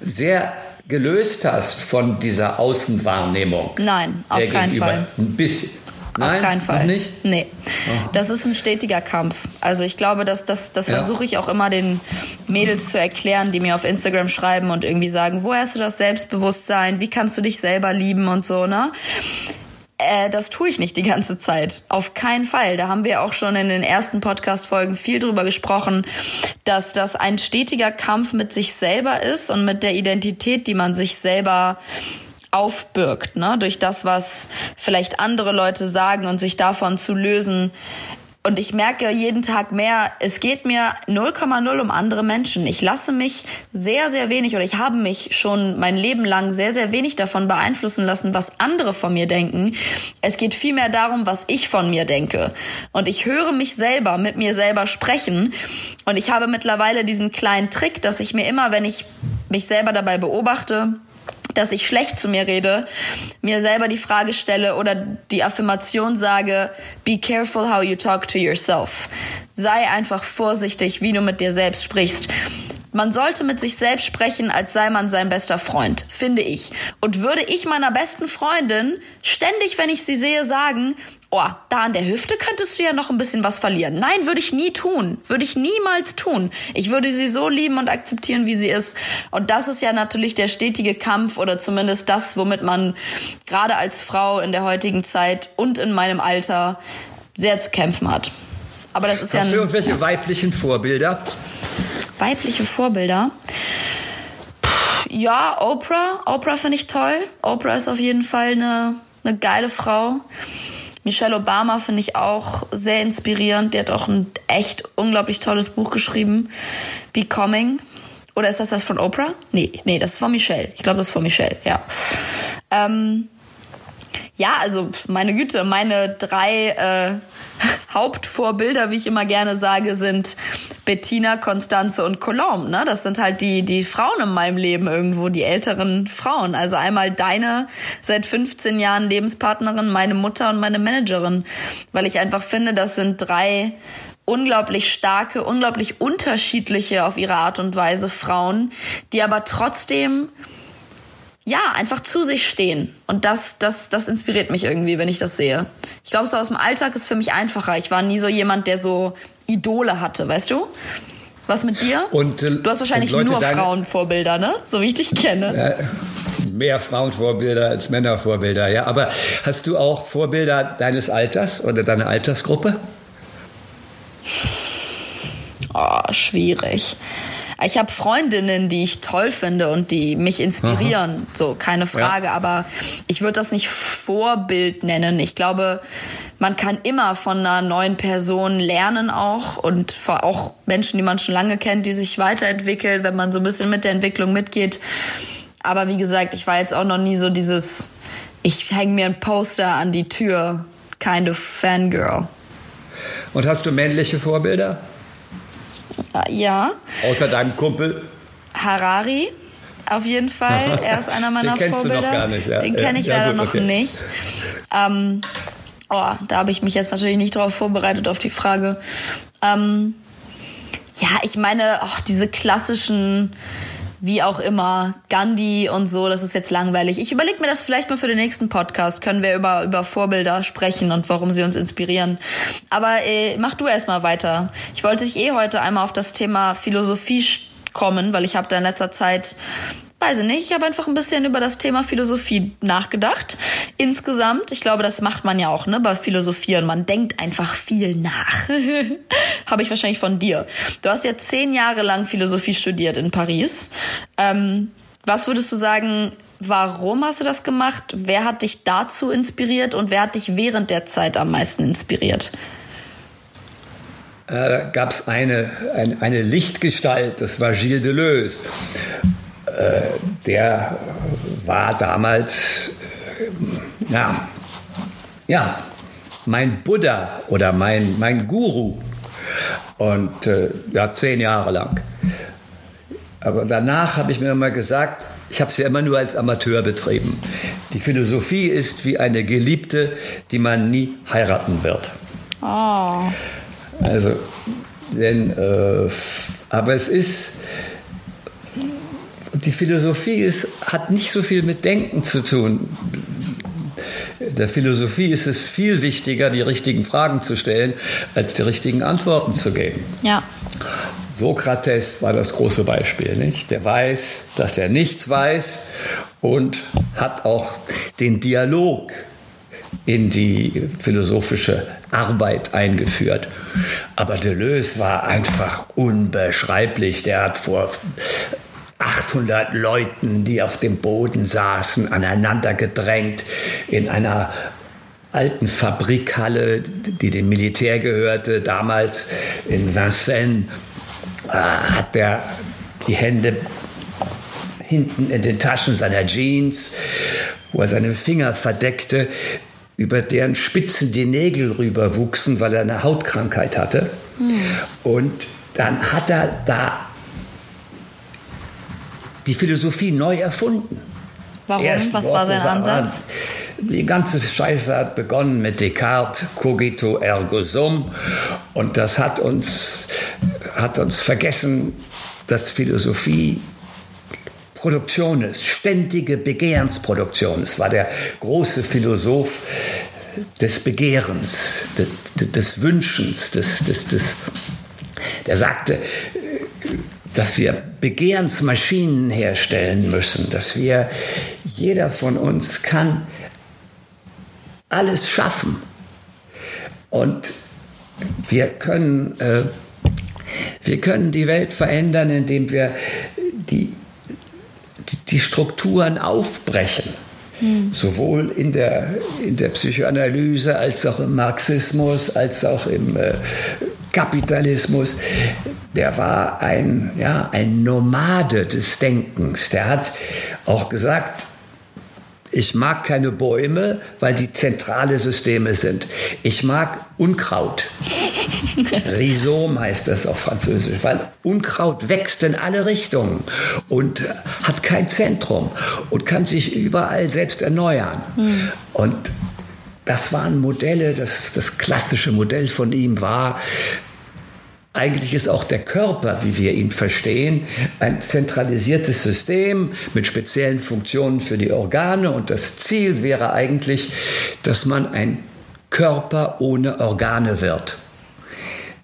sehr gelöst hast von dieser Außenwahrnehmung.
Nein, auf keinen gegenüber. Fall.
Ein bisschen.
Nein, Auf keinen Fall.
Noch nicht?
Nee. Oh. Das ist ein stetiger Kampf. Also ich glaube, dass das, das ja. versuche ich auch immer den Mädels zu erklären, die mir auf Instagram schreiben und irgendwie sagen, woher hast du das Selbstbewusstsein? Wie kannst du dich selber lieben und so, ne? Äh, das tue ich nicht die ganze Zeit. Auf keinen Fall. Da haben wir auch schon in den ersten Podcast-Folgen viel drüber gesprochen, dass das ein stetiger Kampf mit sich selber ist und mit der Identität, die man sich selber aufbürgt, ne? durch das, was vielleicht andere Leute sagen und sich davon zu lösen, und ich merke jeden Tag mehr, es geht mir 0,0 um andere Menschen. Ich lasse mich sehr, sehr wenig oder ich habe mich schon mein Leben lang sehr, sehr wenig davon beeinflussen lassen, was andere von mir denken. Es geht vielmehr darum, was ich von mir denke. Und ich höre mich selber mit mir selber sprechen. Und ich habe mittlerweile diesen kleinen Trick, dass ich mir immer, wenn ich mich selber dabei beobachte, dass ich schlecht zu mir rede, mir selber die Frage stelle oder die Affirmation sage, be careful how you talk to yourself. Sei einfach vorsichtig, wie du mit dir selbst sprichst. Man sollte mit sich selbst sprechen, als sei man sein bester Freund, finde ich. Und würde ich meiner besten Freundin ständig, wenn ich sie sehe, sagen, oh, da an der Hüfte könntest du ja noch ein bisschen was verlieren. Nein, würde ich nie tun. Würde ich niemals tun. Ich würde sie so lieben und akzeptieren, wie sie ist. Und das ist ja natürlich der stetige Kampf oder zumindest das, womit man gerade als Frau in der heutigen Zeit und in meinem Alter sehr zu kämpfen hat. Aber das ist
Hast
ja. Hast
du irgendwelche ja. weiblichen Vorbilder?
Weibliche Vorbilder? Ja, Oprah. Oprah finde ich toll. Oprah ist auf jeden Fall eine, eine geile Frau. Michelle Obama finde ich auch sehr inspirierend. Die hat auch ein echt unglaublich tolles Buch geschrieben, Becoming. Oder ist das das von Oprah? Nee, nee, das ist von Michelle. Ich glaube, das ist von Michelle, ja. Ähm, ja, also meine Güte, meine drei äh, Hauptvorbilder, wie ich immer gerne sage, sind Bettina, Constanze und Colombe. Ne? Das sind halt die, die Frauen in meinem Leben irgendwo, die älteren Frauen. Also einmal deine seit 15 Jahren Lebenspartnerin, meine Mutter und meine Managerin. Weil ich einfach finde, das sind drei unglaublich starke, unglaublich unterschiedliche auf ihre Art und Weise Frauen, die aber trotzdem ja, einfach zu sich stehen. Und das, das, das inspiriert mich irgendwie, wenn ich das sehe. Ich glaube, so aus dem Alltag ist für mich einfacher. Ich war nie so jemand, der so Idole hatte, weißt du? Was mit dir?
Und,
äh, du hast wahrscheinlich Leute, nur Frauenvorbilder, ne? So wie ich dich kenne.
Äh, mehr Frauenvorbilder als Männervorbilder, ja. Aber hast du auch Vorbilder deines Alters oder deiner Altersgruppe?
Oh, schwierig. Ich habe Freundinnen, die ich toll finde und die mich inspirieren, Aha. so keine Frage. Ja. Aber ich würde das nicht Vorbild nennen. Ich glaube, man kann immer von einer neuen Person lernen auch und auch Menschen, die man schon lange kennt, die sich weiterentwickeln, wenn man so ein bisschen mit der Entwicklung mitgeht. Aber wie gesagt, ich war jetzt auch noch nie so dieses, ich hänge mir ein Poster an die Tür, kind of Fangirl.
Und hast du männliche Vorbilder?
Ja.
Außer deinem Kumpel?
Harari. Auf jeden Fall. <laughs> Er ist einer meiner
Den
Vorbilder.
Du noch gar nicht, ja.
Den kenne ich ja, leider gut, okay. noch nicht. Ähm, oh, da habe ich mich jetzt natürlich nicht darauf vorbereitet auf die Frage. Ähm, ja, ich meine, oh, diese klassischen wie auch immer, Gandhi und so, das ist jetzt langweilig. Ich überlege mir das vielleicht mal für den nächsten Podcast. Können wir über, über Vorbilder sprechen und warum sie uns inspirieren. Aber äh, mach du erst mal weiter. Ich wollte dich eh heute einmal auf das Thema Philosophie kommen, weil ich habe da in letzter Zeit weiß ich nicht, ich habe einfach ein bisschen über das Thema Philosophie nachgedacht. Insgesamt, ich glaube, das macht man ja auch, ne, bei Philosophie und man denkt einfach viel nach. <laughs> habe ich wahrscheinlich von dir. Du hast ja zehn Jahre lang Philosophie studiert in Paris. Ähm, was würdest du sagen, warum hast du das gemacht? Wer hat dich dazu inspiriert und wer hat dich während der Zeit am meisten inspiriert?
Äh, da gab es eine, eine, eine, Lichtgestalt, das war Gilles Deleuze. Äh, der war damals, äh, ja, ja, mein Buddha oder mein, mein Guru. Und äh, ja, zehn Jahre lang. Aber danach habe ich mir immer gesagt, ich habe es ja immer nur als Amateur betrieben. Die Philosophie ist wie eine Geliebte, die man nie heiraten wird. Oh. Also, denn, äh, aber es ist, die Philosophie ist, hat nicht so viel mit Denken zu tun. Der Philosophie ist es viel wichtiger, die richtigen Fragen zu stellen, als die richtigen Antworten zu geben.
Ja.
Sokrates war das große Beispiel, nicht? Der weiß, dass er nichts weiß und hat auch den Dialog in die philosophische Arbeit eingeführt. Aber Deleuze war einfach unbeschreiblich. Der hat vor 800 Leuten, die auf dem Boden saßen, aneinander gedrängt in einer alten Fabrikhalle, die dem Militär gehörte, damals in Vincennes, äh, hat er die Hände hinten in den Taschen seiner Jeans, wo er seine Finger verdeckte, über deren Spitzen die Nägel rüberwuchsen, weil er eine Hautkrankheit hatte. Mhm. Und dann hat er da die Philosophie neu erfunden.
Warum? Erst Was war sein Ansatz?
Die ganze Scheiße hat begonnen mit Descartes, cogito ergo sum. Und das hat uns, hat uns vergessen, dass Philosophie Produktion ist, ständige Begehrensproduktion. Es war der große Philosoph des Begehrens, des, des Wünschens, des, des, des, der sagte, dass wir Begehrensmaschinen herstellen müssen, dass wir, jeder von uns kann alles schaffen. Und wir können, äh, wir können die Welt verändern, indem wir die, die, die Strukturen aufbrechen. Hm. Sowohl in der, in der Psychoanalyse als auch im Marxismus, als auch im äh, Kapitalismus, der war ein, ja, ein Nomade des Denkens. Der hat auch gesagt, ich mag keine Bäume, weil die zentrale Systeme sind. Ich mag Unkraut. <laughs> Rhizom heißt das auf Französisch, weil Unkraut wächst in alle Richtungen und hat kein Zentrum und kann sich überall selbst erneuern. Hm. Und das waren Modelle, das, das klassische Modell von ihm war, eigentlich ist auch der Körper, wie wir ihn verstehen, ein zentralisiertes System mit speziellen Funktionen für die Organe. Und das Ziel wäre eigentlich, dass man ein Körper ohne Organe wird,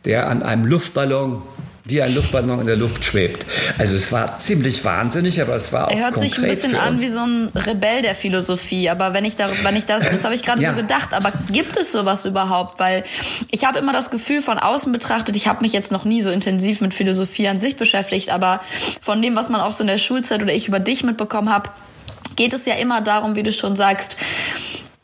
der an einem Luftballon wie ein Luftballon in der Luft schwebt. Also es war ziemlich wahnsinnig, aber es war auch
Er hört sich ein bisschen an wie so ein Rebell der Philosophie, aber wenn ich da, wenn ich das, das habe ich gerade ja. so gedacht, aber gibt es sowas überhaupt? Weil ich habe immer das Gefühl von außen betrachtet, ich habe mich jetzt noch nie so intensiv mit Philosophie an sich beschäftigt, aber von dem, was man auch so in der Schulzeit oder ich über dich mitbekommen habe, geht es ja immer darum, wie du schon sagst,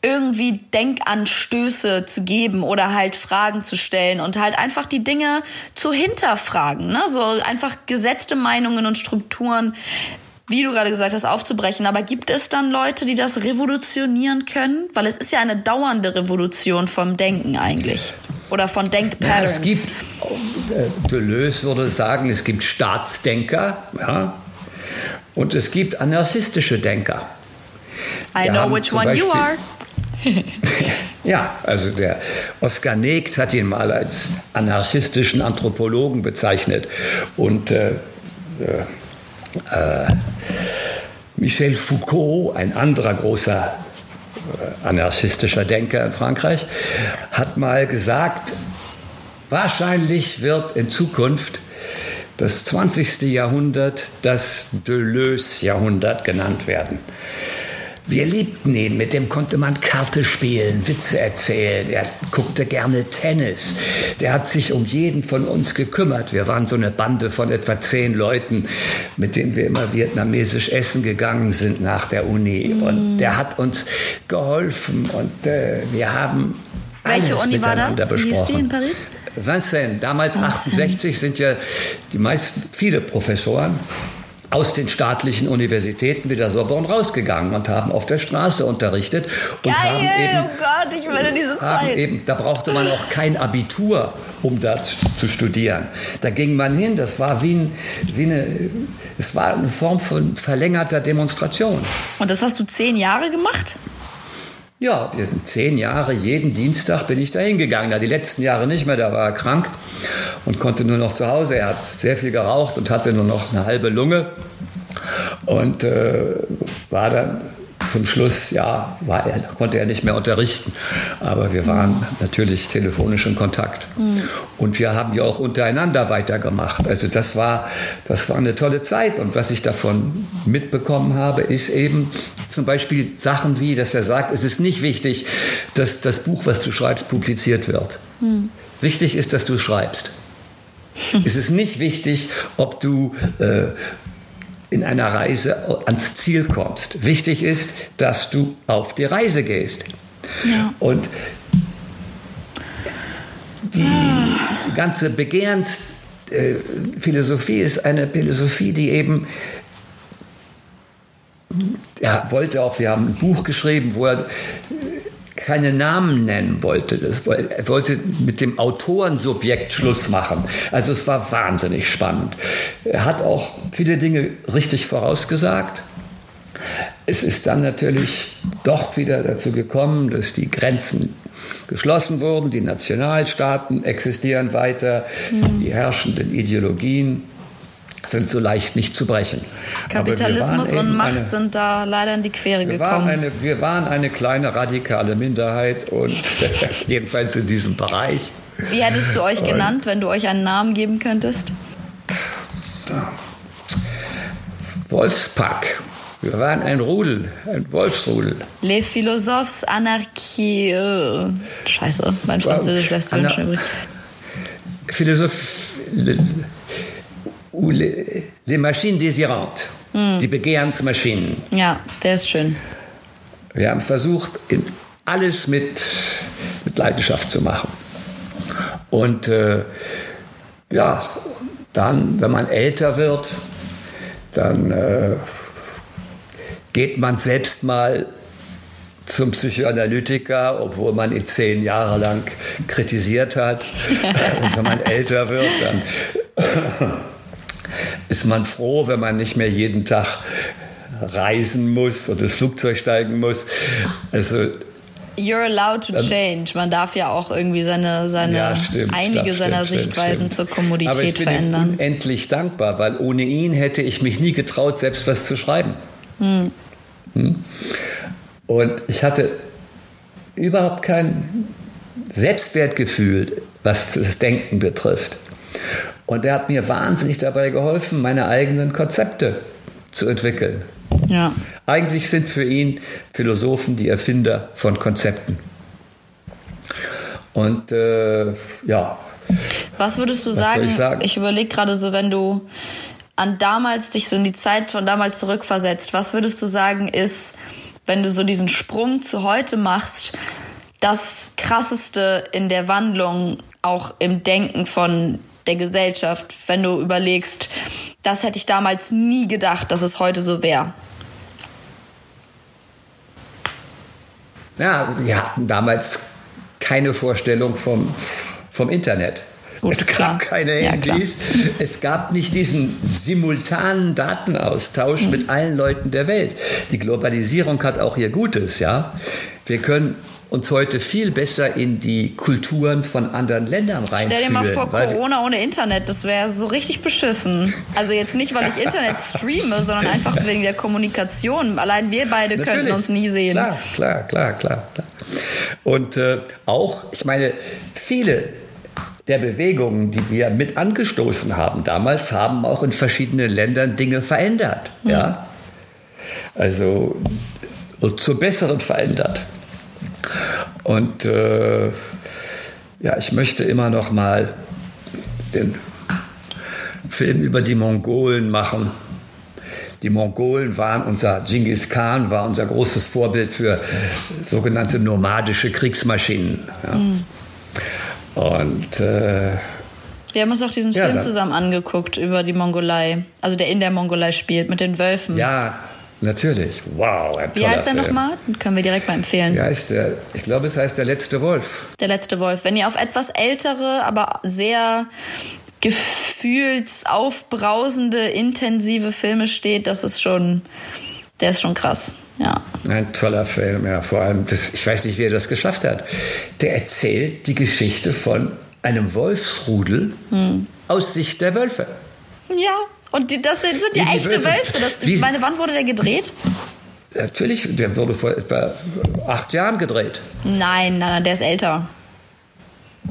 irgendwie Denkanstöße zu geben oder halt Fragen zu stellen und halt einfach die Dinge zu hinterfragen. Ne? So einfach gesetzte Meinungen und Strukturen, wie du gerade gesagt hast, aufzubrechen. Aber gibt es dann Leute, die das revolutionieren können? Weil es ist ja eine dauernde Revolution vom Denken eigentlich. Oder von Denkpatterns.
Ja, es gibt, äh, Deleuze würde sagen, es gibt Staatsdenker ja, und es gibt anarchistische Denker.
I know which one Beispiel, you are. <laughs>
ja, also der Oskar Negt hat ihn mal als anarchistischen Anthropologen bezeichnet. Und äh, äh äh, Michel Foucault, ein anderer großer äh, anarchistischer Denker in Frankreich, hat mal gesagt, wahrscheinlich wird in Zukunft das 20. Jahrhundert das Deleuze-Jahrhundert genannt werden. Wir liebten ihn, mit dem konnte man Karte spielen, Witze erzählen, er guckte gerne Tennis, der hat sich um jeden von uns gekümmert. Wir waren so eine Bande von etwa zehn Leuten, mit denen wir immer vietnamesisch essen gegangen sind nach der Uni. Mm. Und der hat uns geholfen und äh, wir haben
Welche alles Uni
miteinander
war das?
besprochen.
Wie hieß die in Paris?
Vincennes, damals Vincennes. 68 sind ja die meisten, viele Professoren aus den staatlichen Universitäten wie der Sorbonne rausgegangen und haben auf der Straße unterrichtet. Und
Geil,
haben eben,
oh Gott, ich will diese Zeit.
Eben, da brauchte man auch kein Abitur, um da zu studieren. Da ging man hin, das war wie, ein, wie eine, es war eine Form von verlängerter Demonstration.
Und das hast du zehn Jahre gemacht?
Ja, zehn Jahre, jeden Dienstag bin ich da hingegangen. Die letzten Jahre nicht mehr, da war er krank und konnte nur noch zu Hause. Er hat sehr viel geraucht und hatte nur noch eine halbe Lunge und äh, war dann zum Schluss, ja, er, konnte er nicht mehr unterrichten. Aber wir waren natürlich telefonisch in Kontakt. Mhm. Und wir haben ja auch untereinander weitergemacht. Also das war, das war eine tolle Zeit. Und was ich davon mitbekommen habe, ist eben zum Beispiel Sachen wie, dass er sagt, es ist nicht wichtig, dass das Buch, was du schreibst, publiziert wird. Mhm. Wichtig ist, dass du schreibst. <laughs> es ist nicht wichtig, ob du äh, in einer Reise ans Ziel kommst. Wichtig ist, dass du auf die Reise gehst. Ja. Und die ah. ganze Begehrensphilosophie ist eine Philosophie, die eben er wollte auch, wir haben ein Buch geschrieben, wo er keine Namen nennen wollte. Das, er wollte mit dem Autorensubjekt Schluss machen. Also es war wahnsinnig spannend. Er hat auch viele Dinge richtig vorausgesagt. Es ist dann natürlich doch wieder dazu gekommen, dass die Grenzen geschlossen wurden, die Nationalstaaten existieren weiter, mhm. die herrschenden Ideologien sind so leicht nicht zu brechen.
Kapitalismus und Macht eine, sind da leider in die Quere
wir
gekommen.
Waren eine, wir waren eine kleine radikale Minderheit und <laughs> jedenfalls in diesem Bereich.
Wie hättest du euch genannt, wenn du euch einen Namen geben könntest?
Wolfspack. Wir waren ein Rudel, ein Wolfsrudel.
Les Philosophes Anarchie. Scheiße, mein Französisch lässt wünschen übrig.
Philosoph ou les, les Maschinen désirantes, mm. die Begehrensmaschinen.
Ja, der ist schön.
Wir haben versucht, alles mit, mit Leidenschaft zu machen. Und äh, ja, dann, wenn man älter wird, dann äh, geht man selbst mal zum Psychoanalytiker, obwohl man ihn zehn Jahre lang kritisiert hat. <laughs> Und wenn man älter wird, dann <laughs> ist man froh, wenn man nicht mehr jeden Tag reisen muss oder das Flugzeug steigen muss. Also
You're allowed to change. Man darf ja auch irgendwie seine, seine ja, stimmt, einige stimmt, seiner stimmt, Sichtweisen zur Kommodität Aber ich bin verändern.
Ihm unendlich dankbar, weil ohne ihn hätte ich mich nie getraut, selbst was zu schreiben. Hm. Hm? Und ich hatte überhaupt kein Selbstwertgefühl, was das Denken betrifft. Und er hat mir wahnsinnig dabei geholfen, meine eigenen Konzepte zu entwickeln. Ja. Eigentlich sind für ihn Philosophen die Erfinder von Konzepten. Und äh, ja.
Was würdest du was sagen? Ich, sagen? ich überlege gerade so, wenn du an damals dich so in die Zeit von damals zurückversetzt, was würdest du sagen ist, wenn du so diesen Sprung zu heute machst, das krasseste in der Wandlung auch im Denken von der Gesellschaft, wenn du überlegst, das hätte ich damals nie gedacht, dass es heute so wäre.
Ja, wir hatten damals keine Vorstellung vom, vom Internet. Gut, es gab klar. keine Handys. Ja, es gab nicht diesen simultanen Datenaustausch mhm. mit allen Leuten der Welt. Die Globalisierung hat auch ihr Gutes, ja. Wir können uns heute viel besser in die Kulturen von anderen Ländern reinfühlen.
Stell dir mal vor, Corona ohne Internet, das wäre so richtig beschissen. Also jetzt nicht, weil ich Internet streame, sondern einfach wegen der Kommunikation. Allein wir beide Natürlich. könnten uns nie sehen.
Klar, klar, klar, klar. klar. Und äh, auch, ich meine, viele der Bewegungen, die wir mit angestoßen haben damals, haben auch in verschiedenen Ländern Dinge verändert. Mhm. Ja? Also zum Besseren verändert. Und äh, ja, ich möchte immer noch mal den Film über die Mongolen machen. Die Mongolen waren unser, Genghis Khan war unser großes Vorbild für sogenannte nomadische Kriegsmaschinen. Ja. Mhm. Und äh,
wir haben uns auch diesen ja, Film zusammen angeguckt über die Mongolei, also der in der Mongolei spielt mit den Wölfen.
Ja, natürlich. Wow,
ein Wie heißt der nochmal? Können wir direkt mal empfehlen.
Wie heißt der? Ich glaube, es heißt Der letzte Wolf.
Der letzte Wolf. Wenn ihr auf etwas ältere, aber sehr gefühlsaufbrausende, intensive Filme steht, das ist schon, der ist schon krass. Ja.
Ein toller Film, ja. Vor allem, das, ich weiß nicht, wie er das geschafft hat. Der erzählt die Geschichte von einem Wolfsrudel hm. aus Sicht der Wölfe.
Ja, und die, das sind, sind ja echte Wölfe. Das, ich meine, wann wurde der gedreht?
Natürlich, der wurde vor etwa acht Jahren gedreht.
Nein, nein, nein, der ist älter.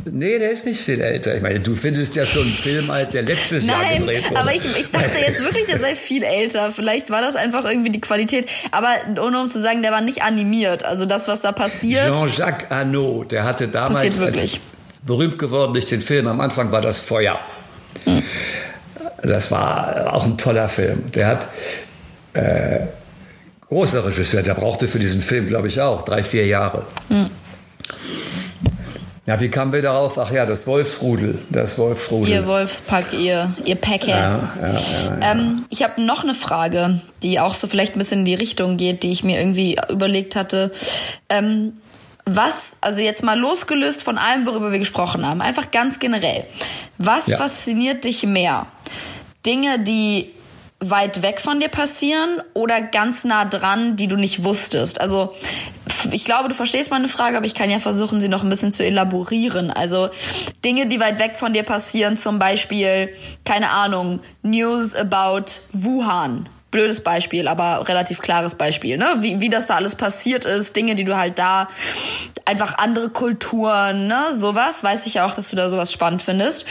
Nee, der ist nicht viel älter. Ich meine, du findest ja schon einen Film alt, der letztes Nein, Jahr gedreht wurde.
aber ich, ich dachte jetzt wirklich, der sei viel älter. Vielleicht war das einfach irgendwie die Qualität. Aber ohne um zu sagen, der war nicht animiert. Also das, was da passiert.
Jean-Jacques Arnaud, der hatte damals als berühmt geworden durch den Film. Am Anfang war das Feuer. Hm. Das war auch ein toller Film. Der hat äh, großer Regisseur, der brauchte für diesen Film, glaube ich, auch drei, vier Jahre. Hm. Ja, wie kamen wir darauf? Ach ja, das Wolfsrudel, das Wolfsrudel.
Ihr Wolfspack, ihr, ihr Päcker. Ja, ja, ja, ähm, ich habe noch eine Frage, die auch so vielleicht ein bisschen in die Richtung geht, die ich mir irgendwie überlegt hatte. Ähm, was, also jetzt mal losgelöst von allem, worüber wir gesprochen haben, einfach ganz generell. Was fasziniert dich mehr? Dinge, die weit weg von dir passieren oder ganz nah dran, die du nicht wusstest? Also ich glaube, du verstehst meine Frage, aber ich kann ja versuchen, sie noch ein bisschen zu elaborieren. Also Dinge, die weit weg von dir passieren, zum Beispiel, keine Ahnung, News about Wuhan blödes Beispiel, aber relativ klares Beispiel, ne? Wie, wie das da alles passiert ist, Dinge, die du halt da, einfach andere Kulturen, ne? Sowas, weiß ich ja auch, dass du da sowas spannend findest.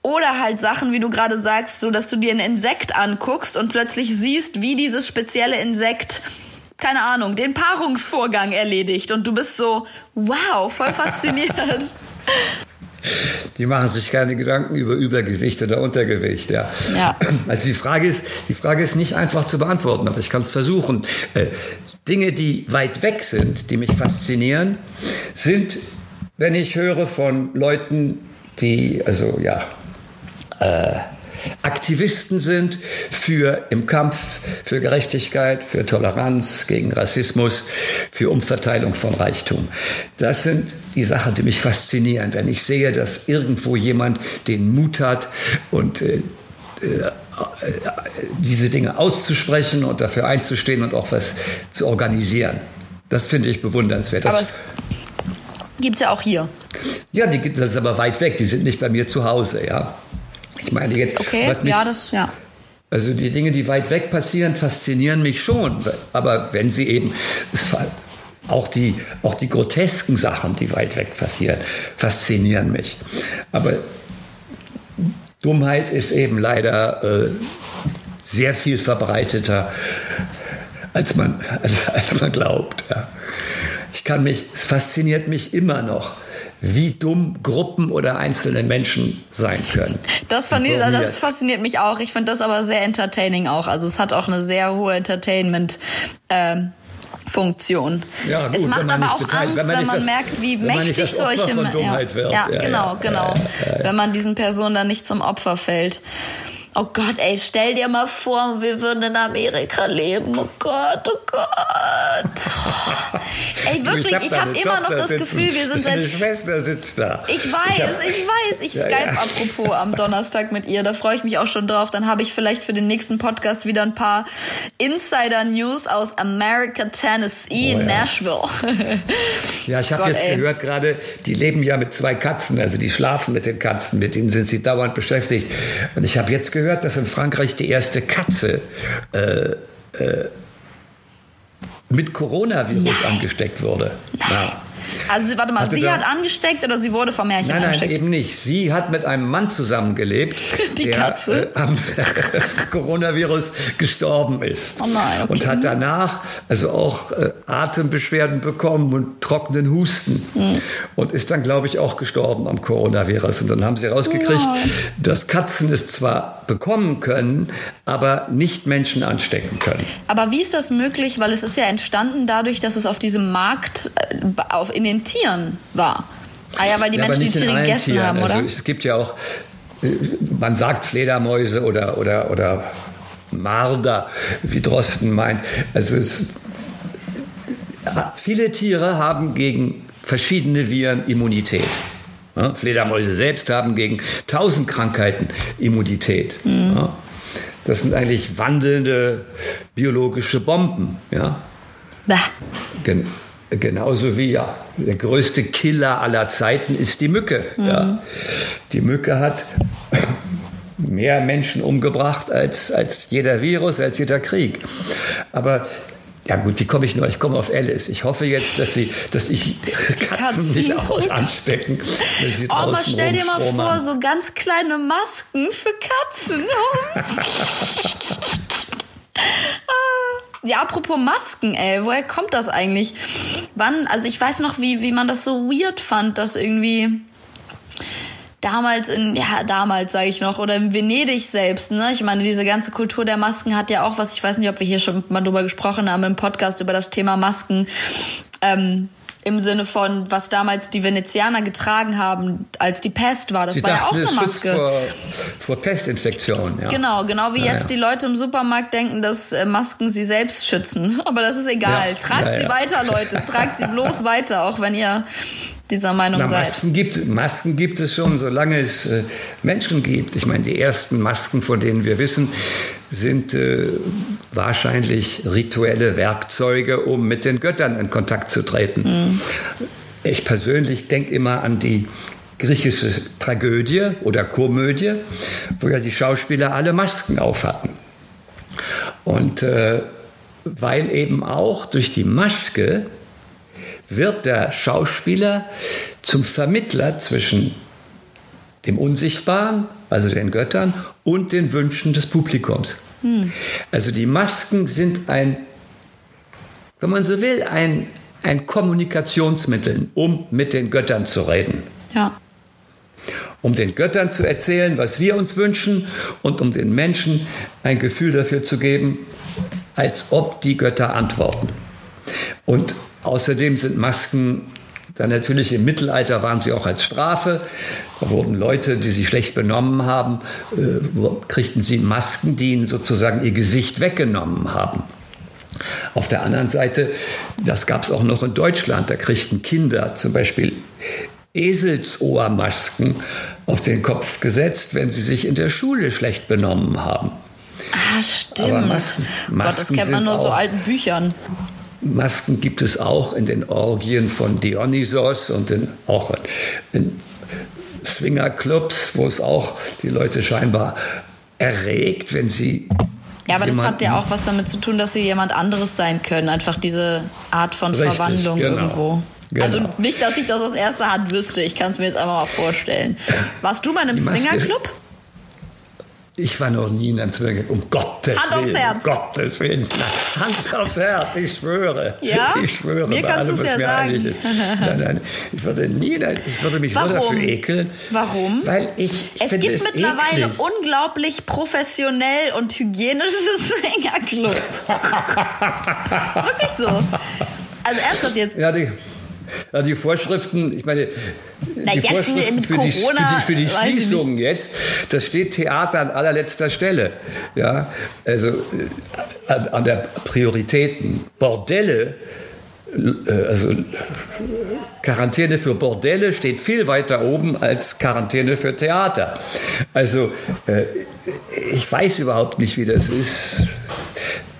Oder halt Sachen, wie du gerade sagst, so, dass du dir ein Insekt anguckst und plötzlich siehst, wie dieses spezielle Insekt keine Ahnung, den Paarungsvorgang erledigt und du bist so, wow, voll <laughs> fasziniert.
Die machen sich keine Gedanken über Übergewicht oder Untergewicht. Ja. ja. Also die Frage ist, die Frage ist nicht einfach zu beantworten, aber ich kann es versuchen. Äh, Dinge, die weit weg sind, die mich faszinieren, sind, wenn ich höre von Leuten, die also ja äh, Aktivisten sind für im Kampf für Gerechtigkeit, für Toleranz, gegen Rassismus, für Umverteilung von Reichtum. Das sind die Sachen, die mich faszinieren, wenn ich sehe, dass irgendwo jemand den Mut hat und äh, äh, diese Dinge auszusprechen und dafür einzustehen und auch was zu organisieren. Das finde ich bewundernswert. Das
aber es gibt es ja auch hier.
Ja, die, das ist aber weit weg. Die sind nicht bei mir zu Hause, ja. Ich meine jetzt,
okay, was mich, ja, das, ja.
Also die Dinge, die weit weg passieren, faszinieren mich schon. Aber wenn sie eben, auch die, auch die grotesken Sachen, die weit weg passieren, faszinieren mich. Aber Dummheit ist eben leider äh, sehr viel verbreiteter, als man, <laughs> als, als man glaubt. Ja. Ich kann mich, es fasziniert mich immer noch, wie dumm Gruppen oder einzelne Menschen sein können.
Das, das fasziniert mich auch. Ich finde das aber sehr entertaining auch. Also es hat auch eine sehr hohe Entertainment. Ähm, Funktion. Ja, gut, es macht aber auch Angst, wenn man, wenn man das, merkt, wie mächtig solche
ja,
wird. Ja, ja, genau, genau. wenn man diesen Personen dann nicht zum Opfer fällt. Oh Gott, ey, stell dir mal vor, wir würden in Amerika leben. Oh Gott, oh Gott. <laughs> Ey, wirklich, ich habe hab immer noch das sitzen. Gefühl, wir sind
seit. Schwester sitzt da.
Ich weiß, ich, hab... ich weiß. Ich ja, Skype ja. apropos am <laughs> Donnerstag mit ihr. Da freue ich mich auch schon drauf. Dann habe ich vielleicht für den nächsten Podcast wieder ein paar Insider-News aus America, Tennessee, oh, ja. Nashville. <laughs>
ja, ich habe jetzt ey. gehört gerade, die leben ja mit zwei Katzen, also die schlafen mit den Katzen, mit denen sind sie dauernd beschäftigt. Und ich habe jetzt gehört, gehört, dass in Frankreich die erste Katze äh, äh, mit Coronavirus Nein. angesteckt wurde.
Nein. Ja. Also warte mal, Hatte sie hat angesteckt oder sie wurde vom Märchen
nein,
angesteckt?
Nein, eben nicht. Sie hat mit einem Mann zusammengelebt, <laughs>
Die der Katze?
Äh, am <laughs> Coronavirus gestorben ist.
Oh nein, okay.
Und hat danach also auch äh, Atembeschwerden bekommen und trockenen Husten. Mhm. Und ist dann, glaube ich, auch gestorben am Coronavirus. Und dann haben sie herausgekriegt, oh dass Katzen es zwar bekommen können, aber nicht Menschen anstecken können.
Aber wie ist das möglich? Weil es ist ja entstanden dadurch, dass es auf diesem Markt äh, auf, in den Tieren war. Ah ja, weil die ja, Menschen die Tiere gegessen Tieren. haben, oder?
Also es gibt ja auch, äh, man sagt Fledermäuse oder, oder, oder Marder, wie Drosten meint. Also es, viele Tiere haben gegen verschiedene Viren Immunität. Ja, Fledermäuse selbst haben gegen tausend Krankheiten Immunität. Mhm. Ja, das sind eigentlich wandelnde biologische Bomben. Ja? Gen genauso wie ja, der größte Killer aller Zeiten ist die Mücke. Mhm. Ja. Die Mücke hat mehr Menschen umgebracht als, als jeder Virus, als jeder Krieg. Aber ja gut, wie komme ich nur? Ich komme auf Alice. Ich hoffe jetzt, dass sie, dass ich Katzen, Katzen, nicht auch anstecken, wenn sie
Oh, mal stell dir mal vor, so ganz kleine Masken für Katzen. <laughs> Ja, apropos Masken, ey, woher kommt das eigentlich? Wann, also ich weiß noch, wie, wie man das so weird fand, dass irgendwie damals in, ja, damals sage ich noch, oder in Venedig selbst, ne? Ich meine, diese ganze Kultur der Masken hat ja auch was, ich weiß nicht, ob wir hier schon mal drüber gesprochen haben im Podcast über das Thema Masken. Ähm, im Sinne von, was damals die Venezianer getragen haben, als die Pest war. Das
Sie
war
dachten,
ja auch eine Maske.
Vor, vor Pestinfektion, ja.
Genau, genau wie ja, jetzt ja. die Leute im Supermarkt denken, dass äh, Masken sie selbst schützen. <laughs> Aber das ist egal. Ja, Tragt sie weiter, Leute. Tragt sie bloß <laughs> weiter, auch wenn ihr dieser Meinung Na, seid.
Masken gibt, Masken gibt es schon, solange es äh, Menschen gibt. Ich meine, die ersten Masken, von denen wir wissen, sind äh, wahrscheinlich rituelle Werkzeuge, um mit den Göttern in Kontakt zu treten. Mhm. Ich persönlich denke immer an die griechische Tragödie oder Komödie, wo ja die Schauspieler alle Masken auf hatten. Und äh, weil eben auch durch die Maske wird der Schauspieler zum Vermittler zwischen dem Unsichtbaren, also den Göttern, und den Wünschen des Publikums. Hm. Also die Masken sind ein, wenn man so will, ein, ein Kommunikationsmittel, um mit den Göttern zu reden.
Ja.
Um den Göttern zu erzählen, was wir uns wünschen und um den Menschen ein Gefühl dafür zu geben, als ob die Götter antworten. Und außerdem sind Masken dann natürlich im Mittelalter waren sie auch als Strafe. Da wurden Leute, die sich schlecht benommen haben, äh, kriegten sie Masken, die ihnen sozusagen ihr Gesicht weggenommen haben. Auf der anderen Seite, das gab es auch noch in Deutschland, da kriegten Kinder zum Beispiel Eselsohrmasken auf den Kopf gesetzt, wenn sie sich in der Schule schlecht benommen haben.
Ah, stimmt. Masken, Masken Gott, das kennt man nur so alten Büchern.
Masken gibt es auch in den Orgien von Dionysos und in, auch in Swingerclubs, wo es auch die Leute scheinbar erregt, wenn sie.
Ja, aber das hat ja auch was damit zu tun, dass sie jemand anderes sein können. Einfach diese Art von Richtig, Verwandlung genau. irgendwo. Genau. Also nicht, dass ich das aus erster Hand wüsste. Ich kann es mir jetzt einfach mal vorstellen. Warst du mal in einem Swingerclub?
Ich war noch nie in einem Zwilling. Um Gottes
Hand
Willen.
aufs Herz.
Um Gottes Willen. Hand aufs Herz, ich schwöre.
Ja?
Ich schwöre
mir
bei allem, was
ja
mir
sagen.
eigentlich ist. Nein, nein, ich würde nie, ich würde mich
Warum?
dafür ekeln.
Warum?
Weil ich, ich
Es gibt
es
mittlerweile
eklig.
unglaublich professionell und hygienische <laughs> Swingerclubs. ist wirklich so. Also ernsthaft jetzt.
Ja, die, Ja, die Vorschriften, ich meine,
Na,
die
jetzt
Vorschriften für, die, für
Corona,
die, für die
weiß ich
Schließungen jetzt, das steht Theater an allerletzter Stelle. Ja, also äh, an, an der Prioritäten. Bordelle äh, also Quarantäne für Bordelle steht viel weiter oben als Quarantäne für Theater. Also äh, ich weiß überhaupt nicht, wie das ist.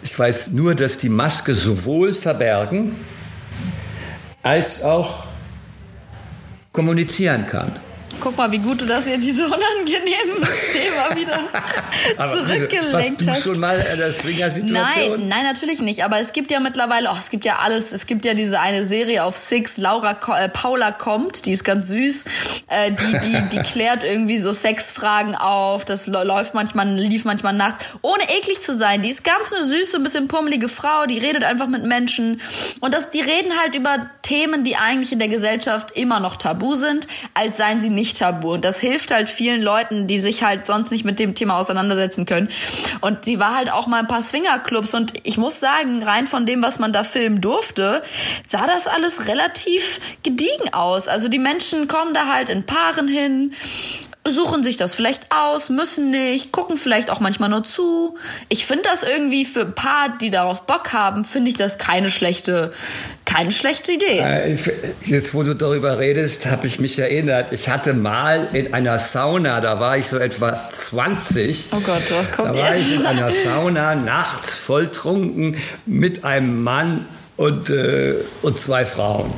Ich weiß nur, dass die Maske sowohl verbergen als auch kommunizieren kann.
Guck mal, wie gut du das hier, diese unangenehmen <laughs> Thema wieder zurückgelenkt
hast.
hast.
du schon mal in der Swinger-Situation?
Nein, nein, natürlich nicht. Aber es gibt ja mittlerweile, oh, es gibt ja alles. Es gibt ja diese eine Serie auf Six, Laura, äh, Paula kommt, die ist ganz süß. Äh, die, die, die <laughs> klärt irgendwie so Sexfragen auf. Das läuft manchmal, lief manchmal nachts, ohne eklig zu sein. Die ist ganz eine süße, ein bisschen pummelige Frau. Die redet einfach mit Menschen und das, die reden halt über Themen, die eigentlich in der Gesellschaft immer noch tabu sind, als seien sie nicht tabu. Und das hilft halt vielen Leuten, die sich halt sonst nicht mit dem Thema auseinandersetzen können. Und sie war halt auch mal ein paar Swingerclubs und ich muss sagen, rein von dem, was man da filmen durfte, sah das alles relativ gediegen aus. Also die Menschen kommen da halt in Paaren hin, suchen sich das vielleicht aus, müssen nicht, gucken vielleicht auch manchmal nur zu. Ich finde das irgendwie für ein paar, die darauf Bock haben, finde ich das keine schlechte, keine schlechte Idee.
Äh, Jetzt, wo du darüber redest, habe ich mich erinnert. Ich hatte mal in einer Sauna, da war ich so etwa 20.
Oh Gott, was kommt
Da war
jetzt?
ich in einer Sauna nachts volltrunken mit einem Mann und, äh, und zwei Frauen.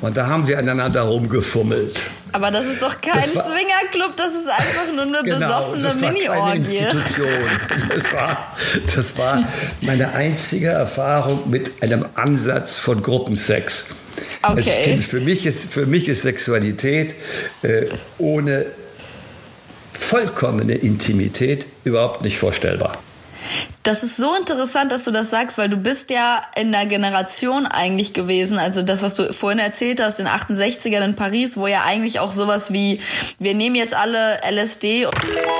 Und da haben wir aneinander rumgefummelt.
Aber das ist doch kein Swingerclub, das ist einfach nur eine
Genau,
besoffene Mini-Orgie.
Das war, das war meine einzige Erfahrung mit einem Ansatz von Gruppensex.
Okay.
finde, für, mich ist, für mich ist Sexualität äh, ohne vollkommene Intimität überhaupt nicht vorstellbar.
Das ist so interessant, dass du das sagst, weil du bist ja in der Generation eigentlich gewesen, also das, was du vorhin erzählt hast, in 68ern in Paris, wo ja eigentlich auch sowas wie, wir nehmen jetzt alle LSD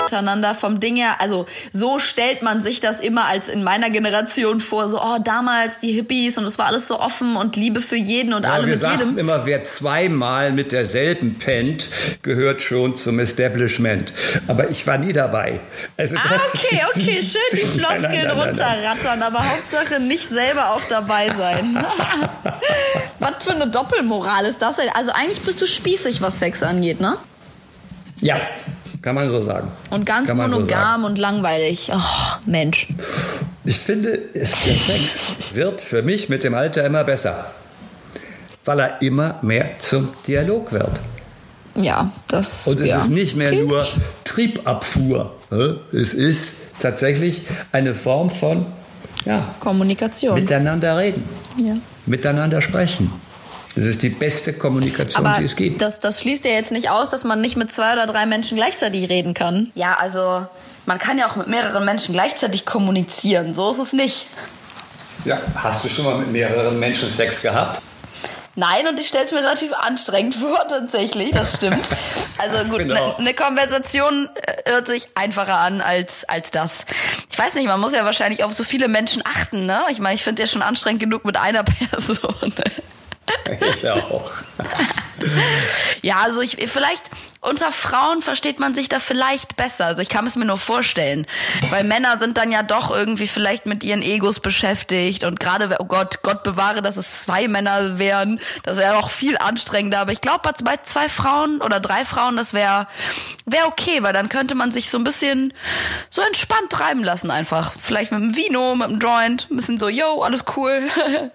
untereinander vom Ding her, also so stellt man sich das immer als in meiner Generation vor, so, oh, damals die Hippies und es war alles so offen und Liebe für jeden und
Ja,
alle
wir
mit
sagten
jedem.
immer, wer zweimal mit derselben pennt, gehört schon zum Establishment. Aber ich war nie dabei. Also
Ah, okay, okay, <laughs> schön Floskeln
nein, nein, nein.
runterrattern, aber Hauptsache nicht selber auch dabei sein. <laughs> was für eine Doppelmoral ist das denn? Also eigentlich bist du spießig, was Sex angeht, ne?
Ja, kann man so sagen.
Und ganz
so
monogam
sagen.
und langweilig. Oh, Mensch.
Ich finde, der Sex wird für mich mit dem Alter immer besser. Weil er immer mehr zum Dialog wird.
Ja, das
Und es
ja.
ist nicht mehr
Okay.
nur Triebabfuhr. Es ist tatsächlich eine Form von ja,
Kommunikation.
miteinander reden,
ja.
miteinander sprechen. Das ist die beste Kommunikation,
Aber
die es gibt.
das, das schließt ja jetzt nicht aus, dass man nicht mit zwei oder drei Menschen gleichzeitig reden kann. Ja, also man kann ja auch mit mehreren Menschen gleichzeitig kommunizieren. So ist es nicht.
Ja, hast du schon mal mit mehreren Menschen Sex gehabt?
Nein, und ich stelle es mir relativ anstrengend <laughs> vor, tatsächlich, das stimmt. Also gut,
finde
eine ne Konversation äh, hört sich einfacher an als, als das. Ich weiß nicht, man muss ja wahrscheinlich auf so viele Menschen achten, ne? Ich meine, ich finde es ja schon anstrengend genug mit einer <laughs> Person.
Ich auch. <laughs>
Ja, also ich vielleicht unter Frauen versteht man sich da vielleicht besser. Also ich kann es mir nur vorstellen, weil Männer sind dann ja doch irgendwie vielleicht mit ihren Egos beschäftigt und gerade oh Gott, Gott bewahre, dass es zwei Männer wären, das wäre auch viel anstrengender. Aber ich glaube bei zwei Frauen oder drei Frauen, das wäre wäre okay, weil dann könnte man sich so ein bisschen so entspannt treiben lassen einfach. Vielleicht mit einem Vino, mit einem Joint, ein bisschen so, yo, alles cool. <laughs>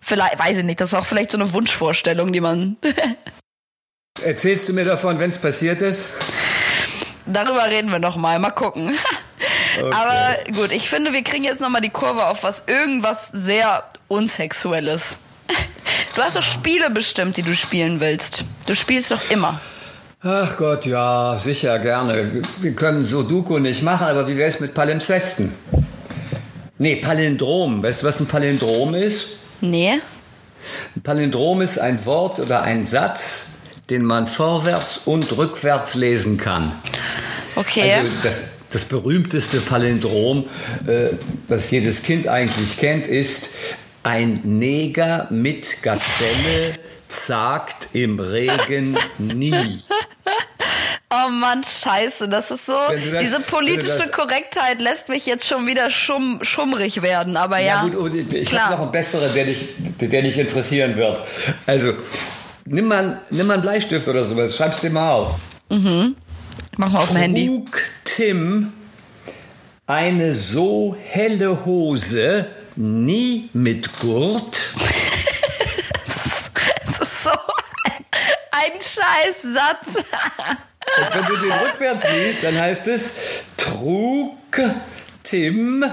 Vielleicht, weiß ich nicht, das ist auch vielleicht so eine Wunschvorstellung, die man <laughs>
Erzählst du mir davon, wenn es passiert ist?
Darüber reden wir noch mal. Gucken. <laughs> Aber gut, ich finde, wir kriegen jetzt noch mal die Kurve auf was irgendwas sehr unsexuelles. Du hast doch Spiele bestimmt, die du spielen willst. Du spielst doch immer.
Ach Gott, ja, sicher, gerne. Wir können Sudoku nicht machen, aber wie wäre es mit Palimpsesten? Nee, Palindrom. Weißt du, was ein Palindrom ist?
Nee?
Ein Palindrom ist ein Wort oder ein Satz, den man vorwärts und rückwärts lesen kann.
Okay.
Also das, das berühmteste Palindrom, äh, was jedes Kind eigentlich kennt, ist Ein Neger mit Gazelle zagt im Regen nie. <laughs>
Oh Mann, scheiße, das ist so.
Das-
diese politische Korrektheit lässt mich jetzt schon wieder schumm, schummrig werden, aber ja.
Ja, gut, und ich habe noch einen besseren, der dich, der dich interessieren wird. Also, nimm mal, nimm mal einen Bleistift oder sowas, schreib's dir mal auf.
Mach mal auf dem Handy.
Trug Tim eine so helle Hose nie mit Gurt? <laughs>
Das ist so ein, ein Scheißsatz. <laughs>
Und wenn du den rückwärts liest, dann heißt es, trug Tim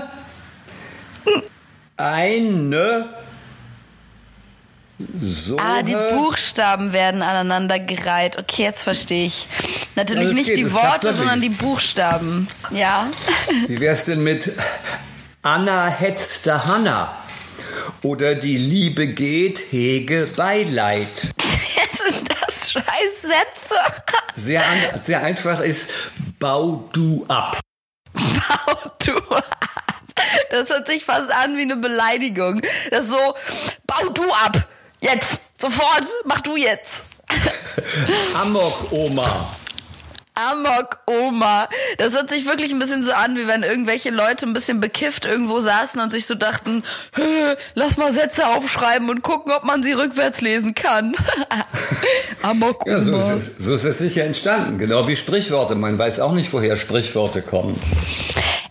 eine so
Ah, die Buchstaben werden aneinander gereiht. Okay, jetzt verstehe ich. Natürlich
Ja,
nicht
geht,
die
das
Worte, sondern die Buchstaben. Ja.
Wie wär's denn mit Anna hetzte Hanna? Oder die Liebe geht, hege Beileid.
Scheißsätze. <laughs>
Sehr, an, sehr einfach ist, bau du ab.
Bau du ab. Das hört sich fast an wie eine Beleidigung. Das ist so, bau du ab. Jetzt. Sofort. Mach du jetzt.
Amok, Oma.
Amok Oma. Das hört sich wirklich ein bisschen so an, wie wenn irgendwelche Leute ein bisschen bekifft irgendwo saßen und sich so dachten, "Hä, lass mal Sätze aufschreiben und gucken, ob man sie rückwärts lesen kann. <laughs> Amok Oma.
Ja, so so ist es sicher entstanden. Genau wie Sprichworte. Man weiß auch nicht, woher Sprichworte kommen.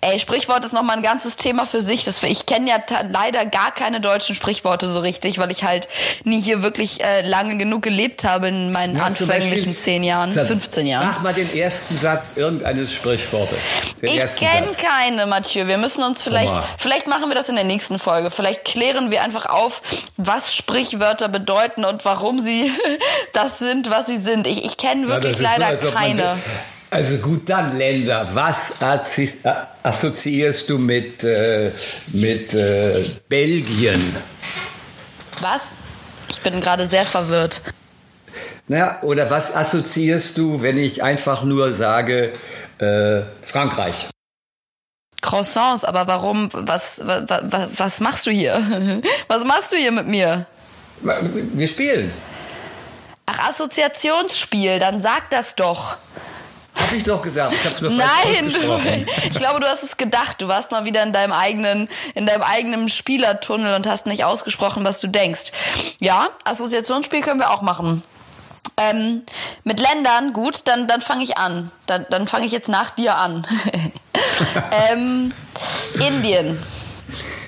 Ey, Sprichwort ist nochmal ein ganzes Thema für sich. Das, ich kenne ja leider gar keine deutschen Sprichworte so richtig, weil ich halt nie hier wirklich äh, lange genug gelebt habe in meinen
Ja,
anfänglichen 10 Jahren,
Sag-
15 Jahren.
Sag mal den ersten Satz irgendeines Sprichwortes. Den
Ich kenne keine, Mathieu. Wir müssen uns vielleicht, vielleicht machen wir das in der nächsten Folge. Vielleicht klären wir einfach auf, was Sprichwörter bedeuten und warum sie <laughs> das sind, was sie sind. Ich, ich kenne
Ja,
wirklich
so,
leider
man-
keine.
Also gut, dann Länder. Was assoziierst du mit, äh, mit äh, Belgien?
Was? Ich bin gerade sehr verwirrt.
Naja, oder was assoziierst du, wenn ich einfach nur sage äh, Frankreich?
Croissants, aber warum? Was, was, was, was machst du hier? <laughs> Was machst du hier mit mir?
Wir spielen.
Ach, Assoziationsspiel, dann sag das doch.
Hab ich doch gesagt. Ich hab's falsch
Nein, du, ich glaube, du hast es gedacht. Du warst mal wieder in deinem eigenen, in deinem eigenen Spielertunnel und hast nicht ausgesprochen, was du denkst. Ja, Assoziationsspiel können wir auch machen. Ähm, mit Ländern, gut, dann, dann fange ich an. Dann, dann fange ich jetzt nach dir an. <laughs> ähm, Indien.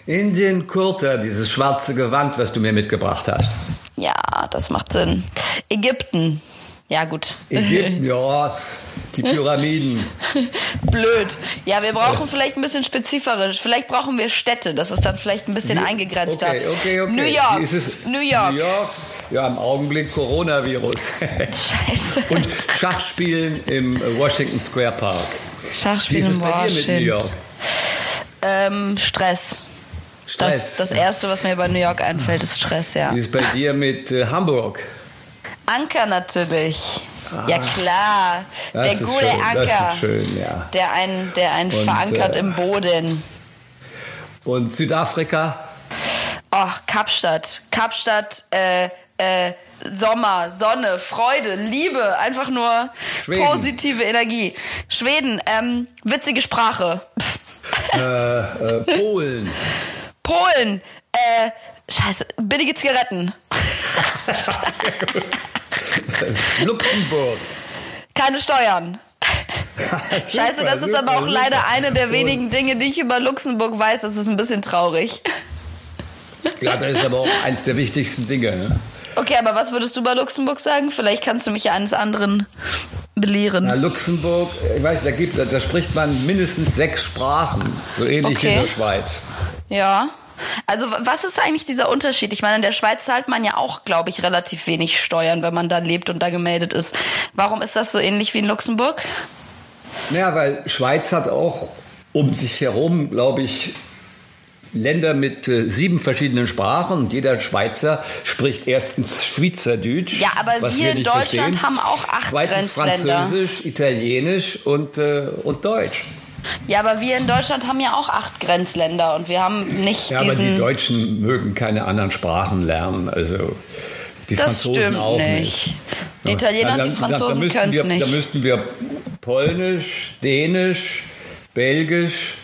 Indien Kurta, dieses schwarze Gewand, was du mir mitgebracht hast.
Ja, das macht Sinn. Ägypten. Ja, gut.
Ägypten, ja, <laughs> die Pyramiden. <laughs>
Blöd. Ja, wir brauchen vielleicht ein bisschen spezifisch. Vielleicht brauchen wir Städte. Das ist dann vielleicht ein bisschen eingegrenzter.
Okay, okay, okay.
New York.
Wie ist es?
New York.
New York. Ja, im Augenblick Coronavirus. <laughs>
Scheiße.
Und Schachspielen im Washington Square Park. Wie
Schachspielen
ist es bei dir mit. New York?
Ähm, Stress.
Stress.
Das, das erste, was mir bei New York einfällt, ist Stress, ja.
Wie ist es bei dir mit äh, Hamburg?
Anker natürlich. Ja klar, der gute
schön,
Anker,
schön, ja.
der einen, der einen
Und,
verankert
äh,
im Boden.
Und Südafrika?
Oh, Kapstadt, Kapstadt, äh, äh, Sommer, Sonne, Freude, Liebe, einfach nur
Schweden.
positive Energie. Schweden, ähm, witzige Sprache.
Äh, äh, Polen? <laughs>
Polen, äh, scheiße, billige Zigaretten. <laughs>
Luxemburg?
Keine Steuern. <laughs> Scheiße, das ist aber auch leider eine der wenigen Dinge, die ich über Luxemburg weiß. Das ist ein bisschen traurig.
Ja, das ist aber auch eins der wichtigsten Dinge. Ne?
Okay, aber was würdest du über Luxemburg sagen? Vielleicht kannst du mich ja eines anderen belehren.
Na, Luxemburg, ich weiß, da, gibt, da, da spricht man mindestens sechs Sprachen, so ähnlich wie
Okay.
in der Schweiz.
Ja. Also was ist eigentlich dieser Unterschied? Ich meine, in der Schweiz zahlt man ja auch, glaube ich, relativ wenig Steuern, wenn man da lebt und da gemeldet ist. Warum ist das so ähnlich wie in Luxemburg?
Naja, weil Schweiz hat auch um sich herum, glaube ich, Länder mit äh, sieben verschiedenen Sprachen und jeder Schweizer spricht erstens Schweizerdeutsch.
Ja, aber
was
wir in Deutschland
verstehen.
haben auch acht
Zweitens
Grenzländer.
Französisch, Italienisch und, äh, und Deutsch.
Ja, aber wir in Deutschland haben ja auch acht Grenzländer und wir haben nicht
Ja, aber die Deutschen mögen keine anderen Sprachen lernen. Also die
Das
Franzosen
stimmt
auch
nicht.
nicht.
Die Italiener
Ja,
und die Franzosen können's
wir-
nicht.
Da müssten wir Polnisch, Dänisch, Belgisch,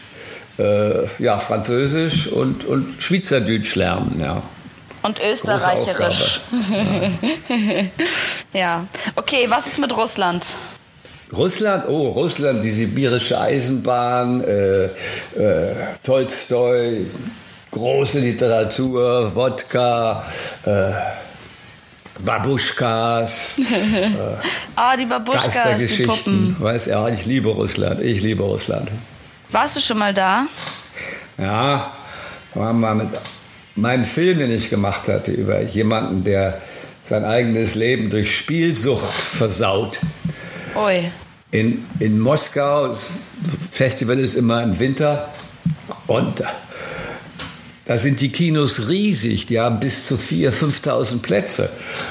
äh, ja, Französisch und, und Schweizerdeutsch lernen. Ja.
und österreicherisch. <laughs> ja. Okay, was ist mit Russland?
Russland, oh, Russland, die sibirische Eisenbahn, äh, äh, Tolstoi, große Literatur, Wodka, äh, Babuschkas, <laughs>
Ah, die Babuschkas, die. Puppen.
Weiß ja, ich liebe Russland, ich liebe Russland.
Warst du schon mal da?
Ja, waren wir mit meinem Film, den ich gemacht hatte, über jemanden, der sein eigenes Leben durch Spielsucht versaut.
Ui.
in, in Moskau. Das Festival ist immer im Winter. Und da sind die Kinos riesig. Die haben bis zu 4.000, 5.000 Plätze.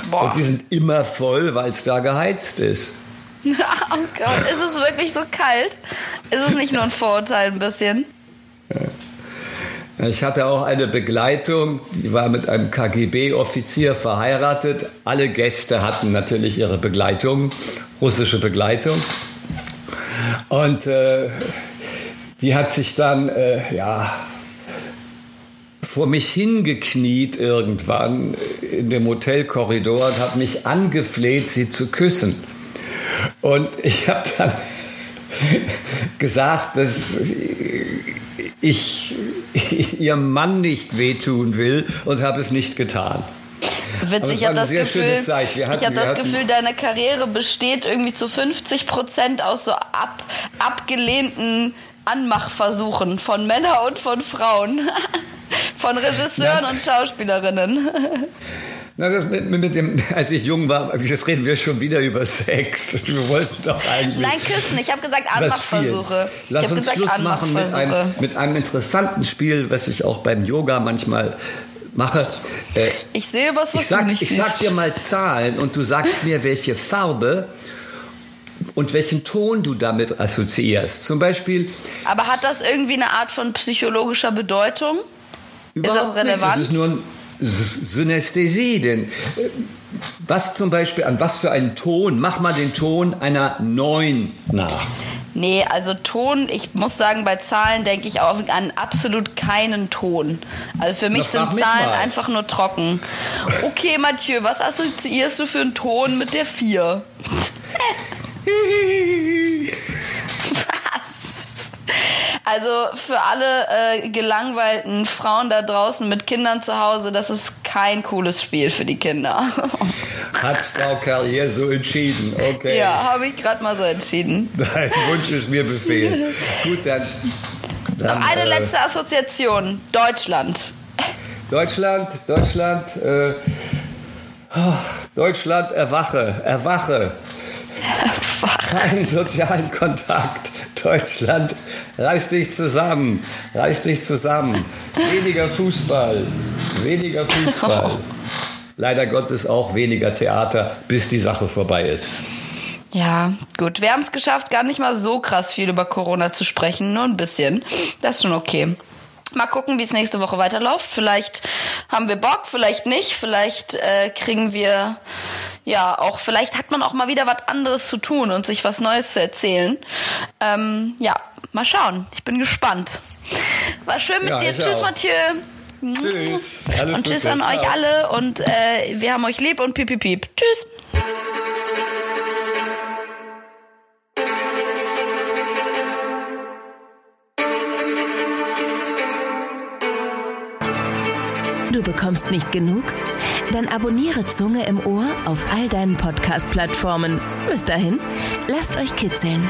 Boah.
Und die sind immer voll, weil es da geheizt ist. <laughs>
oh Gott, ist es wirklich so kalt? Ist es nicht nur ein Vorurteil ein bisschen?
Ich hatte auch eine Begleitung, die war mit einem KGB-Offizier verheiratet. Alle Gäste hatten natürlich ihre Begleitung, russische Begleitung. Und äh, die hat sich dann, äh, ja, vor mich hingekniet irgendwann in dem Hotelkorridor und hat mich angefleht, sie zu küssen. Und ich habe dann <laughs> gesagt, dass ich ihrem Mann nicht wehtun will und habe es nicht getan.
Witzig, ich habe das Gefühl,
hatten-
ich
wir
das Gefühl, deine Karriere besteht irgendwie zu 50 Prozent aus so ab, abgelehnten Anmachversuchen von Männern und von Frauen. <laughs> Von Regisseuren
Ja.
und Schauspielerinnen. <laughs>
Na, das mit, mit dem, <laughs> als ich jung war, jetzt reden wir schon wieder über Sex. Wir wollten doch eigentlich.
Nein, küssen. Ich habe gesagt Anmachversuche.
Lass uns
gesagt
Schluss machen mit einem, mit einem interessanten Spiel, was ich auch beim Yoga manchmal mache. Äh,
Ich sehe was, was
ich sag,
du nicht
ich sag dir mal Zahlen und du sagst mir, welche Farbe und welchen Ton du damit assoziierst. Zum Beispiel
Aber hat das irgendwie eine Art von psychologischer Bedeutung? das
Überhaupt
relevant?
Nicht. Das ist nur ein Synästhesie. Denn äh, was zum Beispiel, an was für einen Ton, mach mal den Ton einer 9 nach.
Nee, also Ton, ich muss sagen, bei Zahlen denke ich auch an absolut keinen Ton. Also für mich
Na,
sind
mich
Zahlen
mal.
einfach nur trocken. Okay, Mathieu, was assoziierst du für einen Ton mit der 4? <laughs> Also für alle äh, gelangweilten Frauen da draußen mit Kindern zu Hause, das ist kein cooles Spiel für die Kinder. <laughs>
Hat Frau Carrier so entschieden. Okay.
ja, habe ich gerade mal so entschieden. <laughs>
Dein Wunsch ist mir Befehl. Gut, dann. dann
Noch eine
äh,
letzte Assoziation. Deutschland.
Deutschland, Deutschland, äh, oh, Deutschland, erwache, erwache. <laughs> Keinen sozialen Kontakt. Deutschland, reiß dich zusammen, reiß dich zusammen. Weniger Fußball, weniger Fußball. <laughs> Leider Gottes auch weniger Theater, bis die Sache vorbei ist.
Ja, gut. Wir haben es geschafft, gar nicht mal so krass viel über Corona zu sprechen, nur ein bisschen. Das ist schon okay. Mal gucken, wie es nächste Woche weiterläuft. Vielleicht haben wir Bock, vielleicht nicht. Vielleicht äh, kriegen wir, ja, auch, vielleicht hat man auch mal wieder was anderes zu tun und sich was Neues zu erzählen. Ähm, ja, mal schauen. Ich bin gespannt. War schön mit
Ja,
dir. Tschüss,
auch.
Mathieu.
Tschüss. Alles
Und tschüss an euch alle und äh, wir haben euch lieb und piep, piep, piep. Tschüss.
Du bekommst nicht genug? Dann abonniere Zunge im Ohr auf all deinen Podcast-Plattformen. Bis dahin, lasst euch kitzeln.